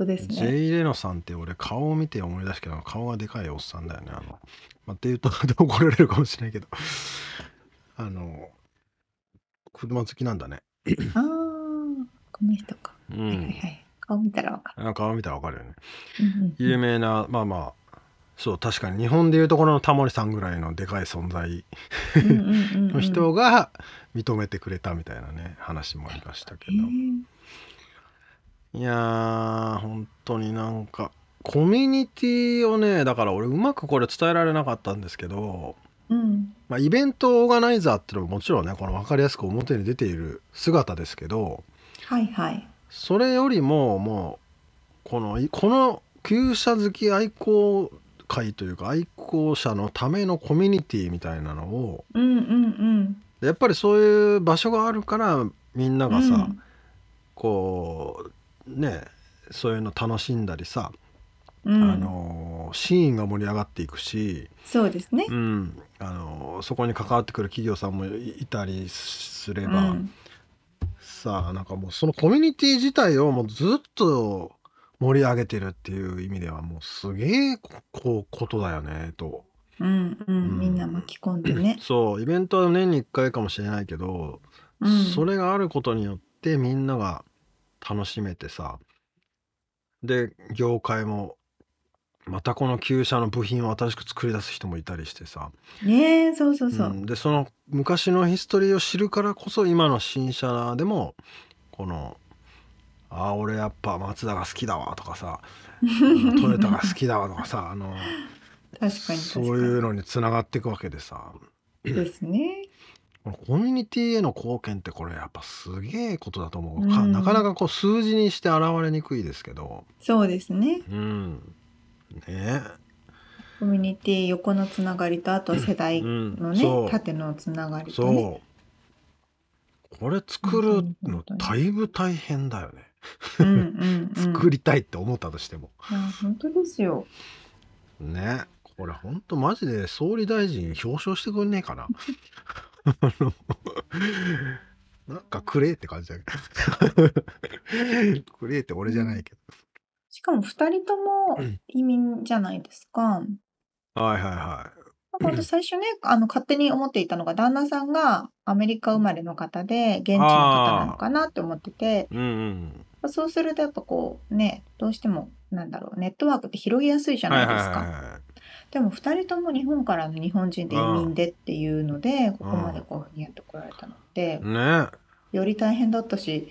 当ですジェね。イ・レノさんって俺顔を見て思い出したけど顔がでかいおっさんだよねあの、まあ、っていうと怒られるかもしれないけど。あの車好きなんだね。ああ、この人か。うはいはいんはい。顔見たらわかあ顔見たらわかるよね。る。うんうん。有名なまあまあそう確かに日本でいうところのタモリさんぐらいのでかい存在。の人が認めてくれたみたいなね話もありましたけど、へーいやー本当になんかコミュニティをねだから俺うまくこれ伝えられなかったんですけど、うん。まあ、イベントオーガナイザーっていうのももちろんねこの分かりやすく表に出ている姿ですけどはいはい。それよりももうこのいこの旧車好き愛好会というか愛好者のためのコミュニティみたいなのをうんうんやっぱりそういう場所があるからみんなうん。がさ、うんこうねそういうの楽しんだりさ、うんあのシーンが盛り上がっていくし、そうですねう。ん、あのそこに関わってくる企業さんもいいたりすれうば、んさあなんかもうそのコミュニティ自体をもうずっと盛り上げてるっていう意味ではもうすげえここうことだよねと。うんううんん。みんな巻き込んでね。そうイベントは年に1回かもしれないけど、うんそれがあることによってみんなが楽しめてさで業界もまたこの旧車の部品を新しく作り出す人もいたりしてさ、ねえ、そうそうそうう。ん、でその昔のヒストリーを知るからこそ今の新車でもこの「あー俺やっぱマツダが好きだわ」とかさ「トヨタが好きだわ」とかさあの。そういうのにつながっていくわけでさですね。このコミュニティへの貢献ってこれやっぱすげえことだと思う、かうん。なかなかこう数字にして現れにくいですけど。そうですね。うん。ね。コミュニティ横のつながりとあとは世代うん。のね、そう。縦のつながりとね。そう。これ作る本のだいぶ大変だよね、うんうんうん。作りたいって思ったとしても。いや本当ですよ。ね。これほんとマジで総理大臣表彰してくんねえかなあ のなんかくれって感じだけど。くれって俺じゃないけしかも二人ともうん移民じゃないですか。どはいはいはなんか私最初ね、あの勝手に思っていたのが旦那さんがアメリカ生まれの方で現地の方なのかなって思ってて、いうんうん。そうするとやっぱこうね、どうしてもなんだろう、ネットワークって広げやすいじゃないですか。はいはいはいはいでも二人とも日本からの日本人で移民でっていうので、ここまでこういうふうにやってこられたので、ね。より大変だったし、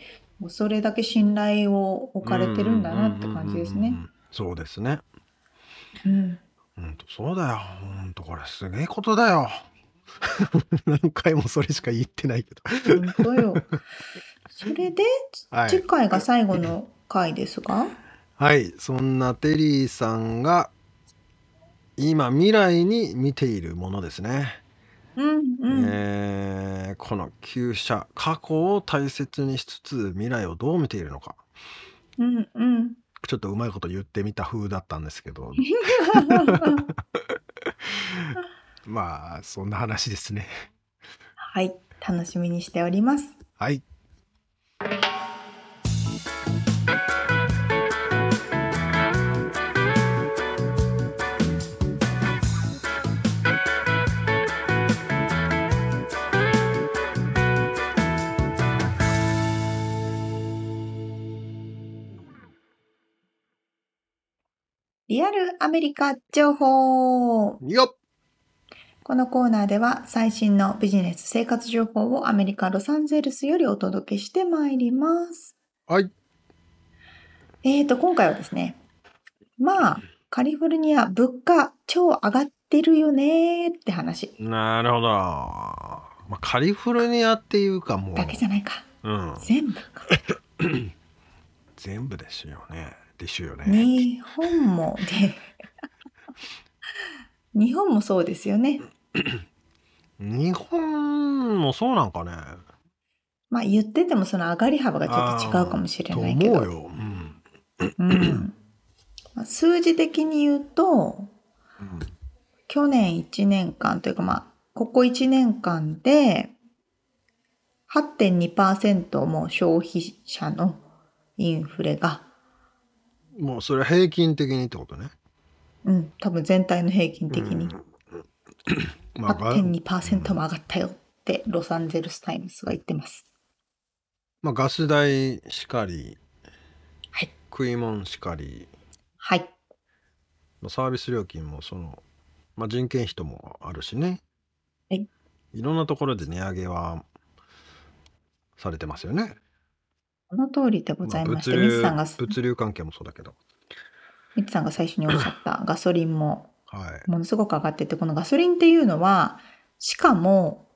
それだけ信頼を置かれてるんだなって感じですね。そうですね。うん。ほんとそうだよ。ほんとこれすげえことだよ。何回もそれしか言ってないけど。本当よ。それで、はい。次回が最後の回ですが、はい。そんなテリーさんが今未来に見ているものですね、うんうん。えーこの旧車過去を大切にしつつ未来をどう見ているのかうんうん。ちょっとうまいこと言ってみた風だったんですけど まあそんな話ですねはい、楽しみにしております。はいアメリカ情報。よっ。このコーナーでは最新のビジネス生活情報をアメリカ・ロサンゼルスよりお届けしてまいります。はい。えーと、今回はですね、まあ、カリフォルニア物価超上がってるよねーって話。なるほど、まあ、カリフォルニアっていうかもうだけじゃないか。うん、全部か。全部ですよねですよね。日本もで、日本もそうですよね。日本もそうなんかね。まあ言っててもその上がり幅がちょっと違うかもしれないけど。と思うよ、うん。うん。まあ数字的に言うと、うん去年1年間というかまあ、ここ1年間で、8.2%も消費者のインフレが、もうそれは平均的にってことね。うん、多分全体の平均的に。まあが8.2%も上がったよってロサンゼルスタイムズが言ってます。まあ、ガス代しかり、はい。食い物しかり。はい。まあサービス料金もその、まあ、人件費ともあるしね。はい。いろんなところで値上げはされてますよね。この通りでございまして、まあミツさんが、物流関係もそうだけど。ミツさんが最初におっしゃった ガソリンもはい。ものすごく上がってて、このガソリンっていうのは、しかも、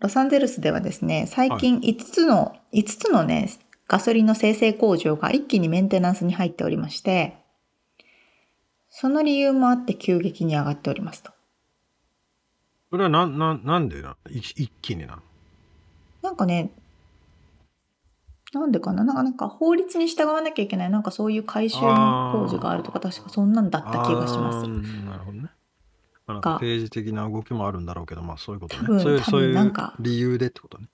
ロサンゼルスではですね、最近5つの、5つのね、ガソリンの生成工場が一気にメンテナンスに入っておりまして、その理由もあって急激に上がっておりますと。それはなん、なん、なんでない一気になの？なんかね、なんでかな？なんかなんか法律に従わなきゃいけない、なんかそういう回収の工事があるとか、確かそんなんだった気がします。なるほどね。まあ、なんかが政治的な動きもあるんだろうけど、まあそういうことね。そういう、そういうなんか理由でってことね。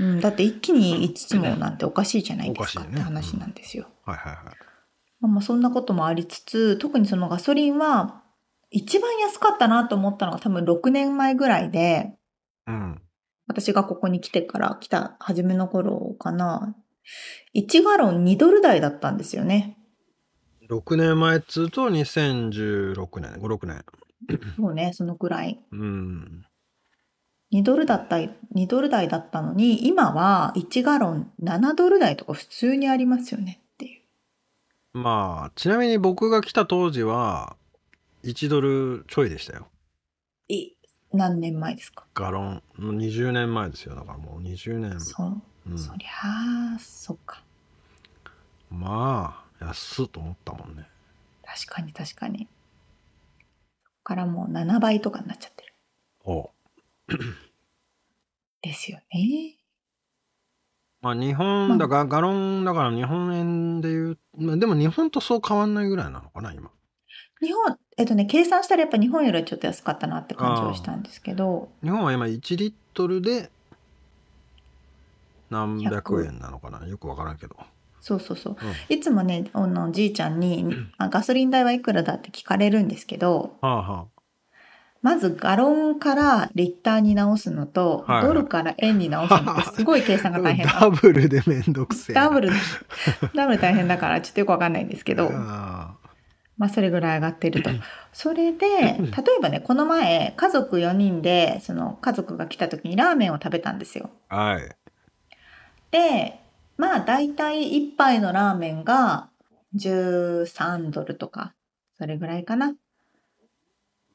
うん、だって一気に5つもなんておかしいじゃないですかって話なんですよ。はいはいはい。まあ、まあそんなこともありつつ、特にそのガソリンは一番安かったなと思ったのが多分6年前ぐらいで、うん。私がここに来てから来た初めの頃かな。1ガロン2ドル台だったんですよね。6年前っつうと2016年、5、6年。そうね、そのくらい。うん。2ドルだった、2ドル台だったのに、今は1ガロン7ドル台とか普通にありますよねっていう。まあ、ちなみに僕が来た当時は、1ドルちょいでしたよ。い何年前ですか？ガロン。もう20年前ですよ。だからもう20年。そう、うん、そりゃあ、そっか。まあ、安っと思ったもんね。確かに確かに。そっからもう7倍とかになっちゃってる。お ですよね。まあ、日本だから、ガロンだから日本円でいう、まあ、でも日本とそう変わんないぐらいなのかな、今。日本、えっとね、計算したらやっぱ日本よりはちょっと安かったなって感じはしたんですけど、日本は今1リットルで何百円なのかな？よくわからんけど。そうそうそう。うん。いつもね、あのじいちゃんにあガソリン代はいくらだって聞かれるんですけど、はあはまずガロンからリッターに直すのと、はいはい。ドルから円に直すのってすごい計算あ、が大変。な ダブルでめんどくせえな。ダブル、ダブル大変だからちょっとよくわかんないんですけど、あまあそれぐらい上がってると。それで、例えばね、この前、家族4人で、その家族が来た時にラーメンを食べたんですよ。あはい。で、まあ大体1杯のラーメンが13ドルとか、それぐらいかな。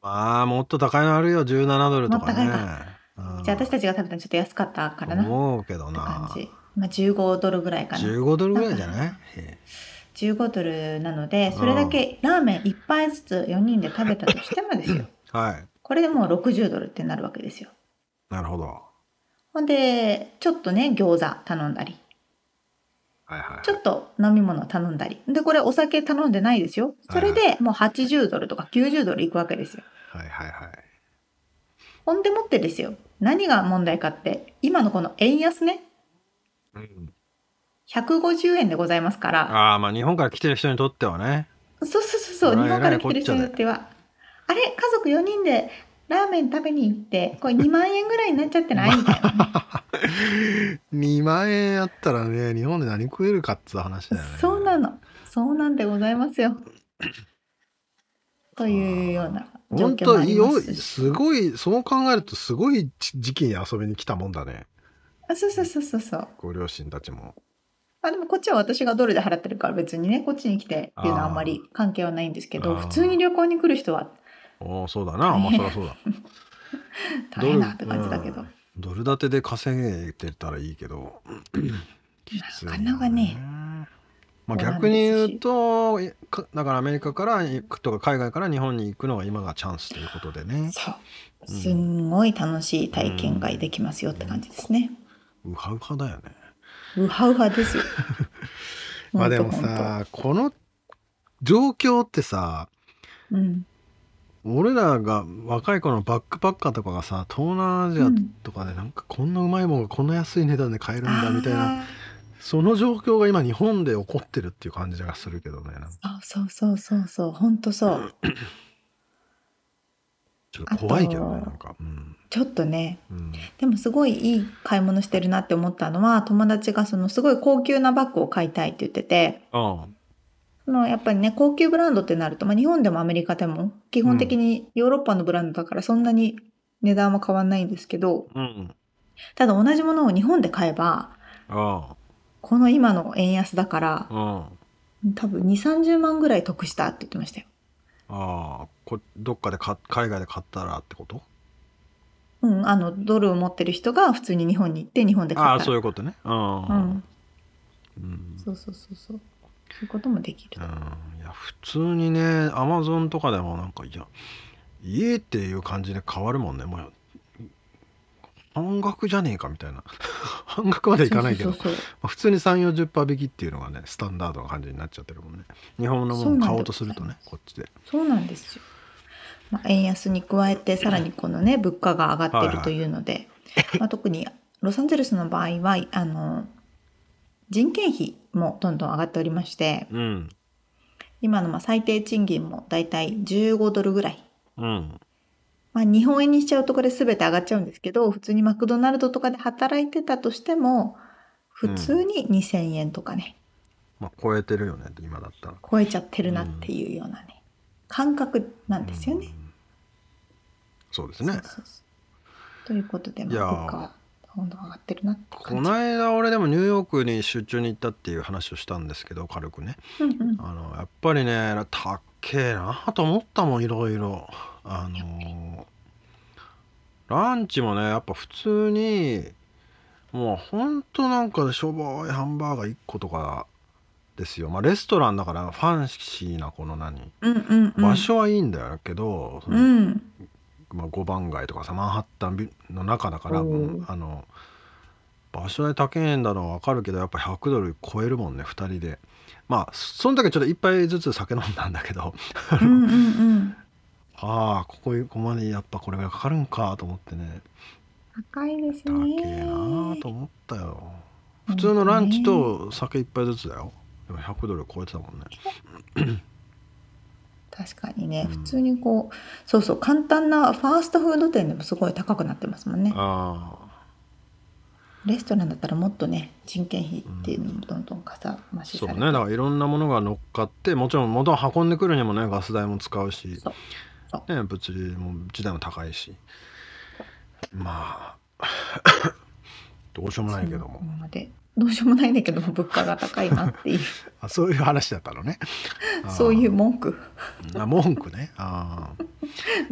まあ、もっと高いのあるよ、17ドルとかね。もっと高いうんじゃあ私たちが食べたのちょっと安かったからな。思うけどな感。じ。まあ15ドルぐらいかな。15ドルぐらいじゃない？へ15ドルなので、それだけラーメン1杯ずつ4人で食べたとしてもですよ。え はい。これでもう60ドルってなるわけですよ。なるほど。ほんで、ちょっとね、餃子頼んだり、はいはいはい。ちょっと飲み物頼んだり。で、これお酒頼んでないですよ。それでもう80ドルとか90ドルいくわけですよ。はいはいはい。ほんでもってですよ。何が問題かって、今のこの円安ね、うん150円でございますから、ああ、まあ日本から来てる人にとってはね。そうそうそうそう、日本から来てる人にえらいよっては、あれ、家族4人でラーメン食べに行って、これ2万円ぐらいになっちゃってないみたいなね。2万円あったらね、日本で何食えるかっつう話だよね。そうなの。そうなんでございますよ。というような状本況もありますし。すごいそう考えるとすごい時期に遊びに来たもんだねあそうそうそうそうそう。ご両親たちもあでもこっちは私がドルで払ってるから別にねこっちに来てっていうのはあんまり関係はないんですけど普通に旅行に来る人はおおそうだな。まあそりゃそうだ。大変なって感じだけど、うん。ドル建てで稼げてたらいいけどなかなかね。まあ逆に言うとだからアメリカから行くとか海外から日本に行くのが今がチャンスということでね。そう。すんごい楽しい体験ができますよって感じですね、ウハウハだよねうはうはですよ。まあでもさこの状況ってさうん。俺らが若い頃のバックパッカーとかがさ東南アジアとかでなんかこんなうまいものがこんな安い値段で買えるんだみたいなあその状況が今日本で起こってるっていう感じがするけどねそうそうそうそうそうほんとそう。ちょっと怖いけどねなんか。うんちょっとねうん。でもすごいいい買い物してるなって思ったのは友達がそのすごい高級なバッグを買いたいって言っててあそのやっぱりね高級ブランドってなると、まあ、日本でもアメリカでも基本的にヨーロッパのブランドだからそんなに値段は変わんないんですけどあうん。ただ同じものを日本で買えばあこの今の円安だから多分2 3 0万ぐらい得したって言ってましたよ。ああこどっかでか海外で買ったらってこと？うん、あのドルを持ってる人が普通に日本に行って日本で買った。らああそういうことね。うんうん、うん。そうそうそうそう。そういうこともできる。うん、いや普通にねアマゾンとかでもなんかいや家っていう感じで変わるもんね。もう半額じゃねえかみたいな。半額までいかないけど。普通に3 4 0引きっていうのがねスタンダードな感じになっちゃってるもんね。日本のもの買おうとするとねこっちで。そうなんですよ。まあ、円安に加えてさらにこのね物価が上がってるというので、まあ、特にロサンゼルスの場合はあの人件費もどんどん上がっておりましてうん。今のまあ最低賃金もだいたい15ドルぐらい。うん。まあ、日本円にしちゃうとこれ全て上がっちゃうんですけど普通にマクドナルドとかで働いてたとしても普通に2,000円とかね、まあ超えてるよね今だったら。超えちゃってるなっていうようなね、感覚なんですよね。うん。そうですね。そうそうそう。ということで、まあ、物価はどんどん上がってるなってこ感じ。の間俺でもニューヨークに出張に行ったっていう話をしたんですけど軽くね。うんうん。あのやっぱりねたっけえなと思ったもんいろいろ。あのランチもねやっぱ普通にもうほんとなんかしょぼいハンバーガー1個とかですよ。まあレストランだからファンシーなこの何？うんうんうん、場所はいいんだよけど、うん。まあ、5番街とかさマンハッタンビの中だからあの場所代高いんだのは分かるけどやっぱ100ドル超えるもんね2人で。まあその時はちょっと一杯ずつ酒飲んだんだけどうんうんうん。ああここここまでやっぱこれがかかるんかと思ってね。高いです高ね。えなと思ったよ。普通のランチと酒一杯ずつだよでも100ドル超えてたもんね。確かにね、うん普通にこうそうそう。簡単なファーストフード店でもすごい高くなってますもんね。あレストランだったらもっとね人件費っていうのもどんどんかさ増あそうね。だからいろんなものが乗っかってもちろん元を運んでくるにもねガス代も使うし。ね、物流も時代も高いし。まあ どうしようもないけどもどうしようもないんだけども物価が高いなっていう。あそういう話だったのね。そういう文句。あ文句ね。あー。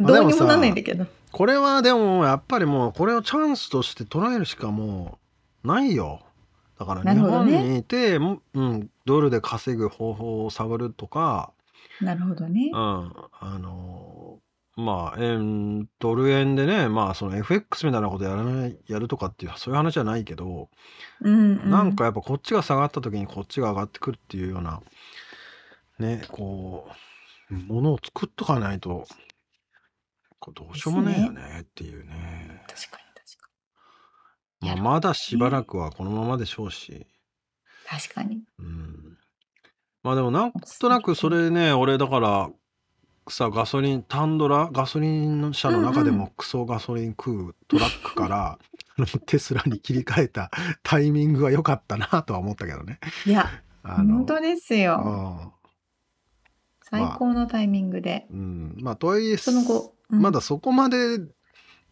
どうにもなんないんだけど。これはでもやっぱりもうこれをチャンスとして捉えるしかもうないよ。だから日本にいて、もうん、ドルで稼ぐ方法を探るとか、なるほどね。うん、あのまあ円ドル円でねまあその FX みたいなことやらないやるとかっていうそういう話じゃないけど、うんうん。なんかやっぱこっちが下がった時にこっちが上がってくるっていうようなねこうものを作っとかないとこれどうしようもないよねっていうね。確かに確かまあ、まだしばらくはこのままでしょうし、に確かに。うん、まあでもなんとなくそれね俺だからさガソリンタンドラガソリン車の中でうんうもクソガソリン食うトラックから、あのテスラに切り替えたタイミングは良かったなとは思ったけどね。いや本当ですよ。うん。最高のタイミングで。うん、まあとはいえその後うん。まだそこまで、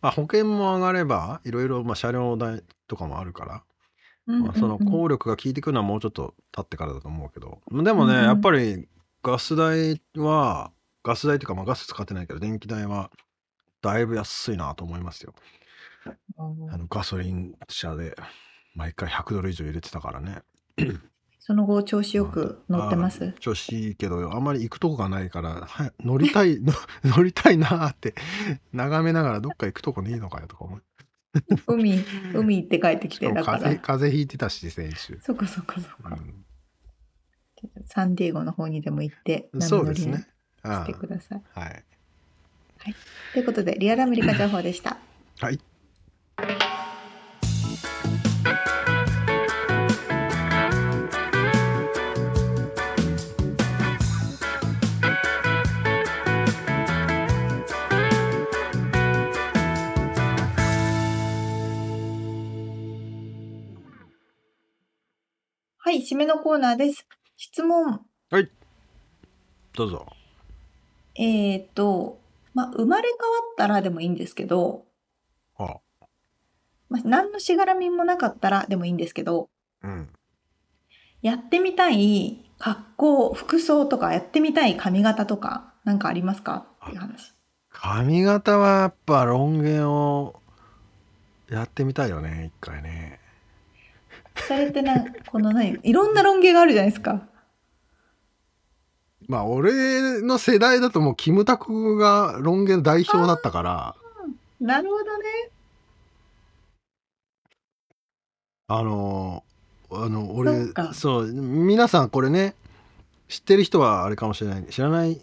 まあ、保険も上がればいろいろまあ車両代とかもあるから、うんうんうん。まあ、その効力が効いてくるのはもうちょっと経ってからだと思うけど。でもね、うんうん。やっぱりガス代はガス代っていうかまあガス使ってないけど電気代はだいぶ安いなと思いますよ。あのガソリン車で毎回100ドル以上入れてたからね。その後調子よく乗ってます？調子いいけどあんまり行くとこがないからは乗りたいの 乗りたいなーって眺めながらどっか行くとこねえのかよとか思う。海海行って帰ってきしてだから。風邪風邪ひいてたし先週、そっかそっかそっか、うん。サンディエゴの方にでも行って波乗りにそうですね。あしてください。あはい。ということでリアルアメリカ情報でした。はい。はい締めのコーナーです。質問。どうぞえー、とまあ生まれ変わったらでもいいんですけど、あ。まあ、何のしがらみもなかったらでもいいんですけどうん。やってみたい格好服装とかやってみたい髪型とかなんかありますか？っていう話。髪型はやっぱロン毛をやってみたいよね一回ね。それってなこの何？いろんなロン毛があるじゃないですかまあ俺の世代だともうキムタクがロン毛の代表だったから。なるほどね。あのあの俺そっか。そう皆さんこれね知ってる人はあれかもしれない。知らない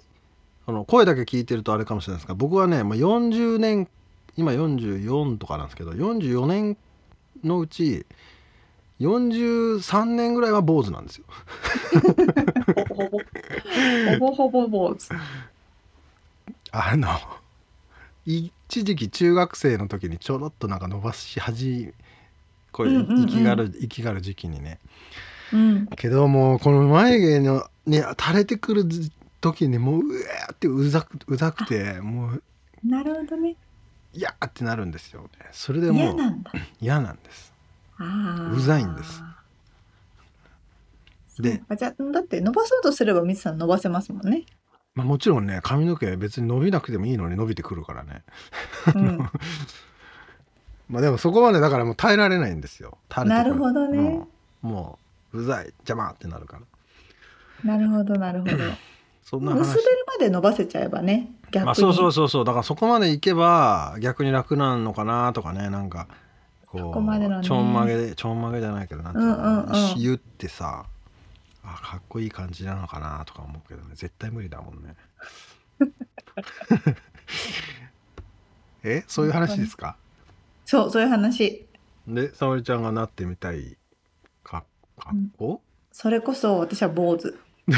あの声だけ聞いてるとあれかもしれないですが僕はねもう40年今44とかなんですけど44年のうち43年ぐらいは坊主なんですよ。ほぼほぼほぼほぼ坊主あの一時期中学生の時にちょろっとなんか伸ばし始こううんうんうん息がる息がある時期にねうん。けどもうこの眉毛のに垂れてくる時にもううわーってうざくうざくてもうなるほどね。いやーってなるんですよねそれでもう嫌なんだ。嫌なんですあーうざいんです。であじゃあだって伸ばそうとすればミツさん伸ばせますもんね。まあもちろんね髪の毛別に伸びなくてもいいのに伸びてくるからね。うん、まあでもそこまでだからもう耐えられないんですよ。なるほどね。うん。もううざい邪魔ってなるから。なるほどなるほど。そんな話。結べるまで伸ばせちゃえばね逆に。まあそうそうそうそう。だからそこまでいけば逆に楽なのかなとかねなんかこうそこまでのね。ちょんまげでちょんまげじゃないけどなんていうのうんうんうん。言ってさあかっこいい感じなのかなとか思うけどね絶対無理だもんね えそういう話ですか？そうそういう話。で沙織ちゃんがなってみたいか格好、それこそ私は坊主。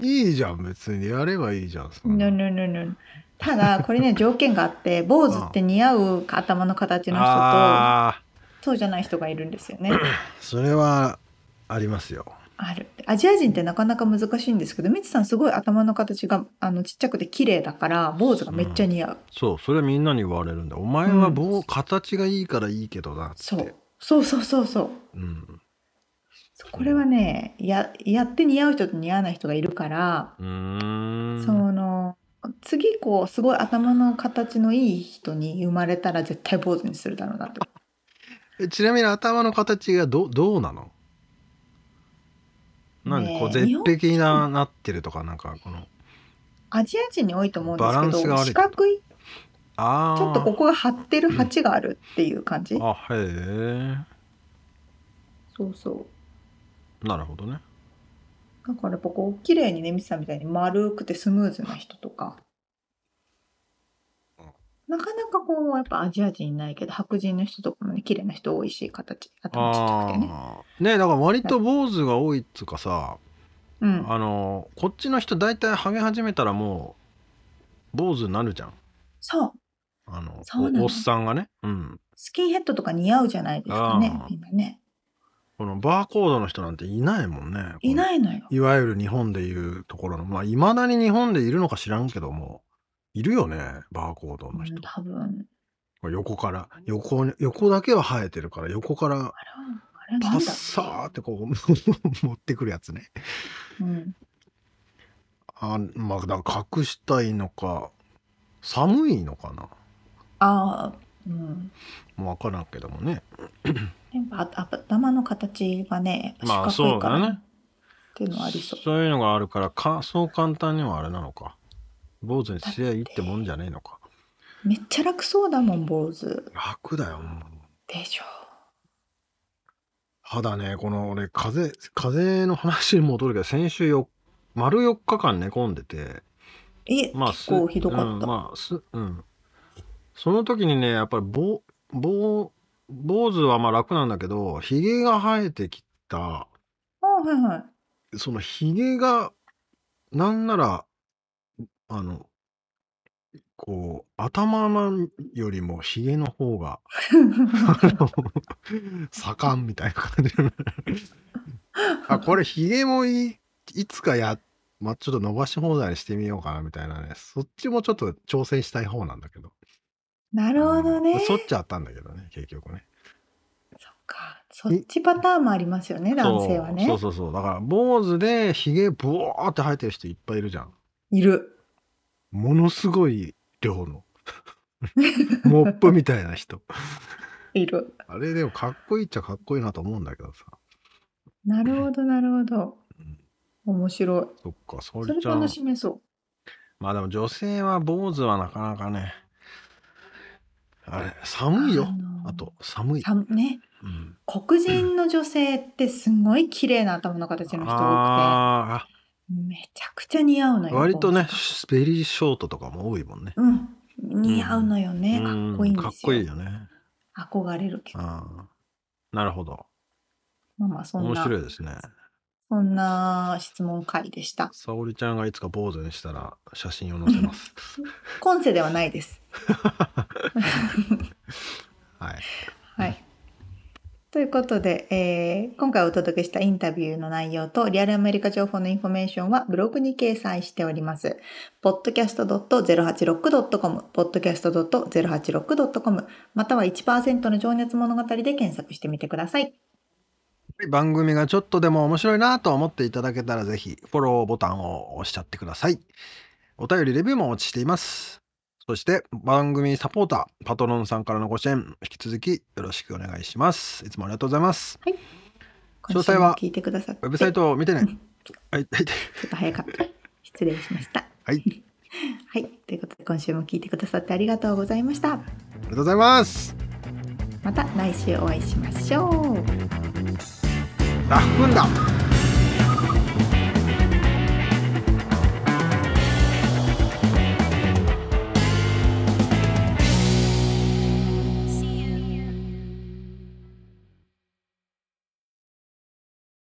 いいじゃん別にやればいいじゃんそんな No, no. ただこれね条件があって 坊主って似合う頭の形の人とそうじゃない人がいるんですよね。それはありますよ。ある。アジア人ってなかなか難しいんですけどみつさんすごい頭の形があのちっちゃくて綺麗だから坊主がめっちゃ似合う、そうそれはみんなに言われるんだ。お前は棒、形がいいからいいけどなっつそう。そうそうそうそう。うん。これはねややって似合う人と似合わない人がいるから、うーん。その次こうすごい頭の形のいい人に生まれたら絶対坊主にするだろうなと。えちなみに頭の形がどどうなの？なんでこう絶壁にななってるとかなんかこのアジア人に多いと思うんですけど四角い？ああちょっとここが張ってる鉢があるっていう感じ、あへえ。そうそう。なるほどね。だからやっぱこう綺麗にねみつさんみたいに丸くてスムーズな人とかなかなかこうやっぱアジア人いないけど白人の人とかもね綺麗な人多いし形頭ちっちゃくてねねだから割と坊主が多いっつうかさうん。あのこっちの人大体ハゲ始めたらもう坊主になるじゃん。そう。あのおおっさんがね。うん。スキンヘッドとか似合うじゃないですかね今ね。このバーコードの人なんていないもんね。いないのよ。いわゆる日本でいうところのまあいまだに日本でいるのか知らんけどもいるよねバーコードの人うん、多分。横から。横に横だけは生えてるから横からパッサーってこう 持ってくるやつね。けうん。あまあだ隠したいのか寒いのかな。ああうん。もう分からんけどもね。やっぱあ頭の形がねまあそうだね。っていうのはありそう。そういうのがあるからかそう簡単にはあれなのか坊主にすりゃいいってもんじゃねえのか。めっちゃ楽そうだもん坊主。楽だよもう。でしょ。肌ねこの俺風邪風邪の話に戻るけど先週よ丸4日間寝込んでて。え、まあ結構ひどかった、うん、まあすうん。その時にねやっぱり坊坊坊主はまあ楽なんだけどひげが生えてきた。あはいはい。そのひげがなんならあのこう頭のよりもひげの方があの盛んみたいな感じ あこれひげもいいいつかやまあちょっと伸ばし放題にしてみようかなみたいなね。そっちもちょっと挑戦したい方なんだけど。なるほどね。うん。そっちゃったんだけどね結局ね。そっか。そっちパターンもありますよね男性はね。そうそうそう。そうだから坊主でひげブワーって生えてる人いっぱいいるじゃん。いるものすごい量のモップみたいな人。いる。あれでもかっこいいっちゃかっこいいなと思うんだけどさ。なるほどなるほど。うん面白い。そっか沙それ織ちゃん楽しめそまあでも女性は坊主はなかなかねあれう寒いよ。のあと寒い、さね。うん、黒人の女性ってすごい綺麗な頭の形の人多あくてめちゃくちゃ似合うのーよ割とね坊主ベリーショートとかも多いもんね。うん。似合うのよね、かっこいいんですよ。うんかっこいいよね。憧れるけど。なるほど。まあまあそん面な白いですね。そんな質問会でした。沙織ちゃんがいつか坊主にしたら写真を載せます。今世ではないです。はい。はい。ということで、えー今回お届けしたインタビューの内容とリアルアメリカ情報のインフォメーションはブログに掲載しております。podcast.086.com、podcast.086.com、または1%の情熱物語で検索してみてください。番組がちょっとでも面白いなと思っていただけたらぜひフォローボタンを押しちゃってください。お便りレビューもお待ちしています。そして番組サポーター、パトロンさんからのご支援、引き続きよろしくお願いします。いつもありがとうございます。詳細は聞いてくださって、ウェブサイトを見てね。はい、はい、ちょっと早かった。失礼しました。はい、はい。ということで、今週も聞いてくださってありがとうございました。ありがとうございます。また来週お会いしましょう。ラフンだ。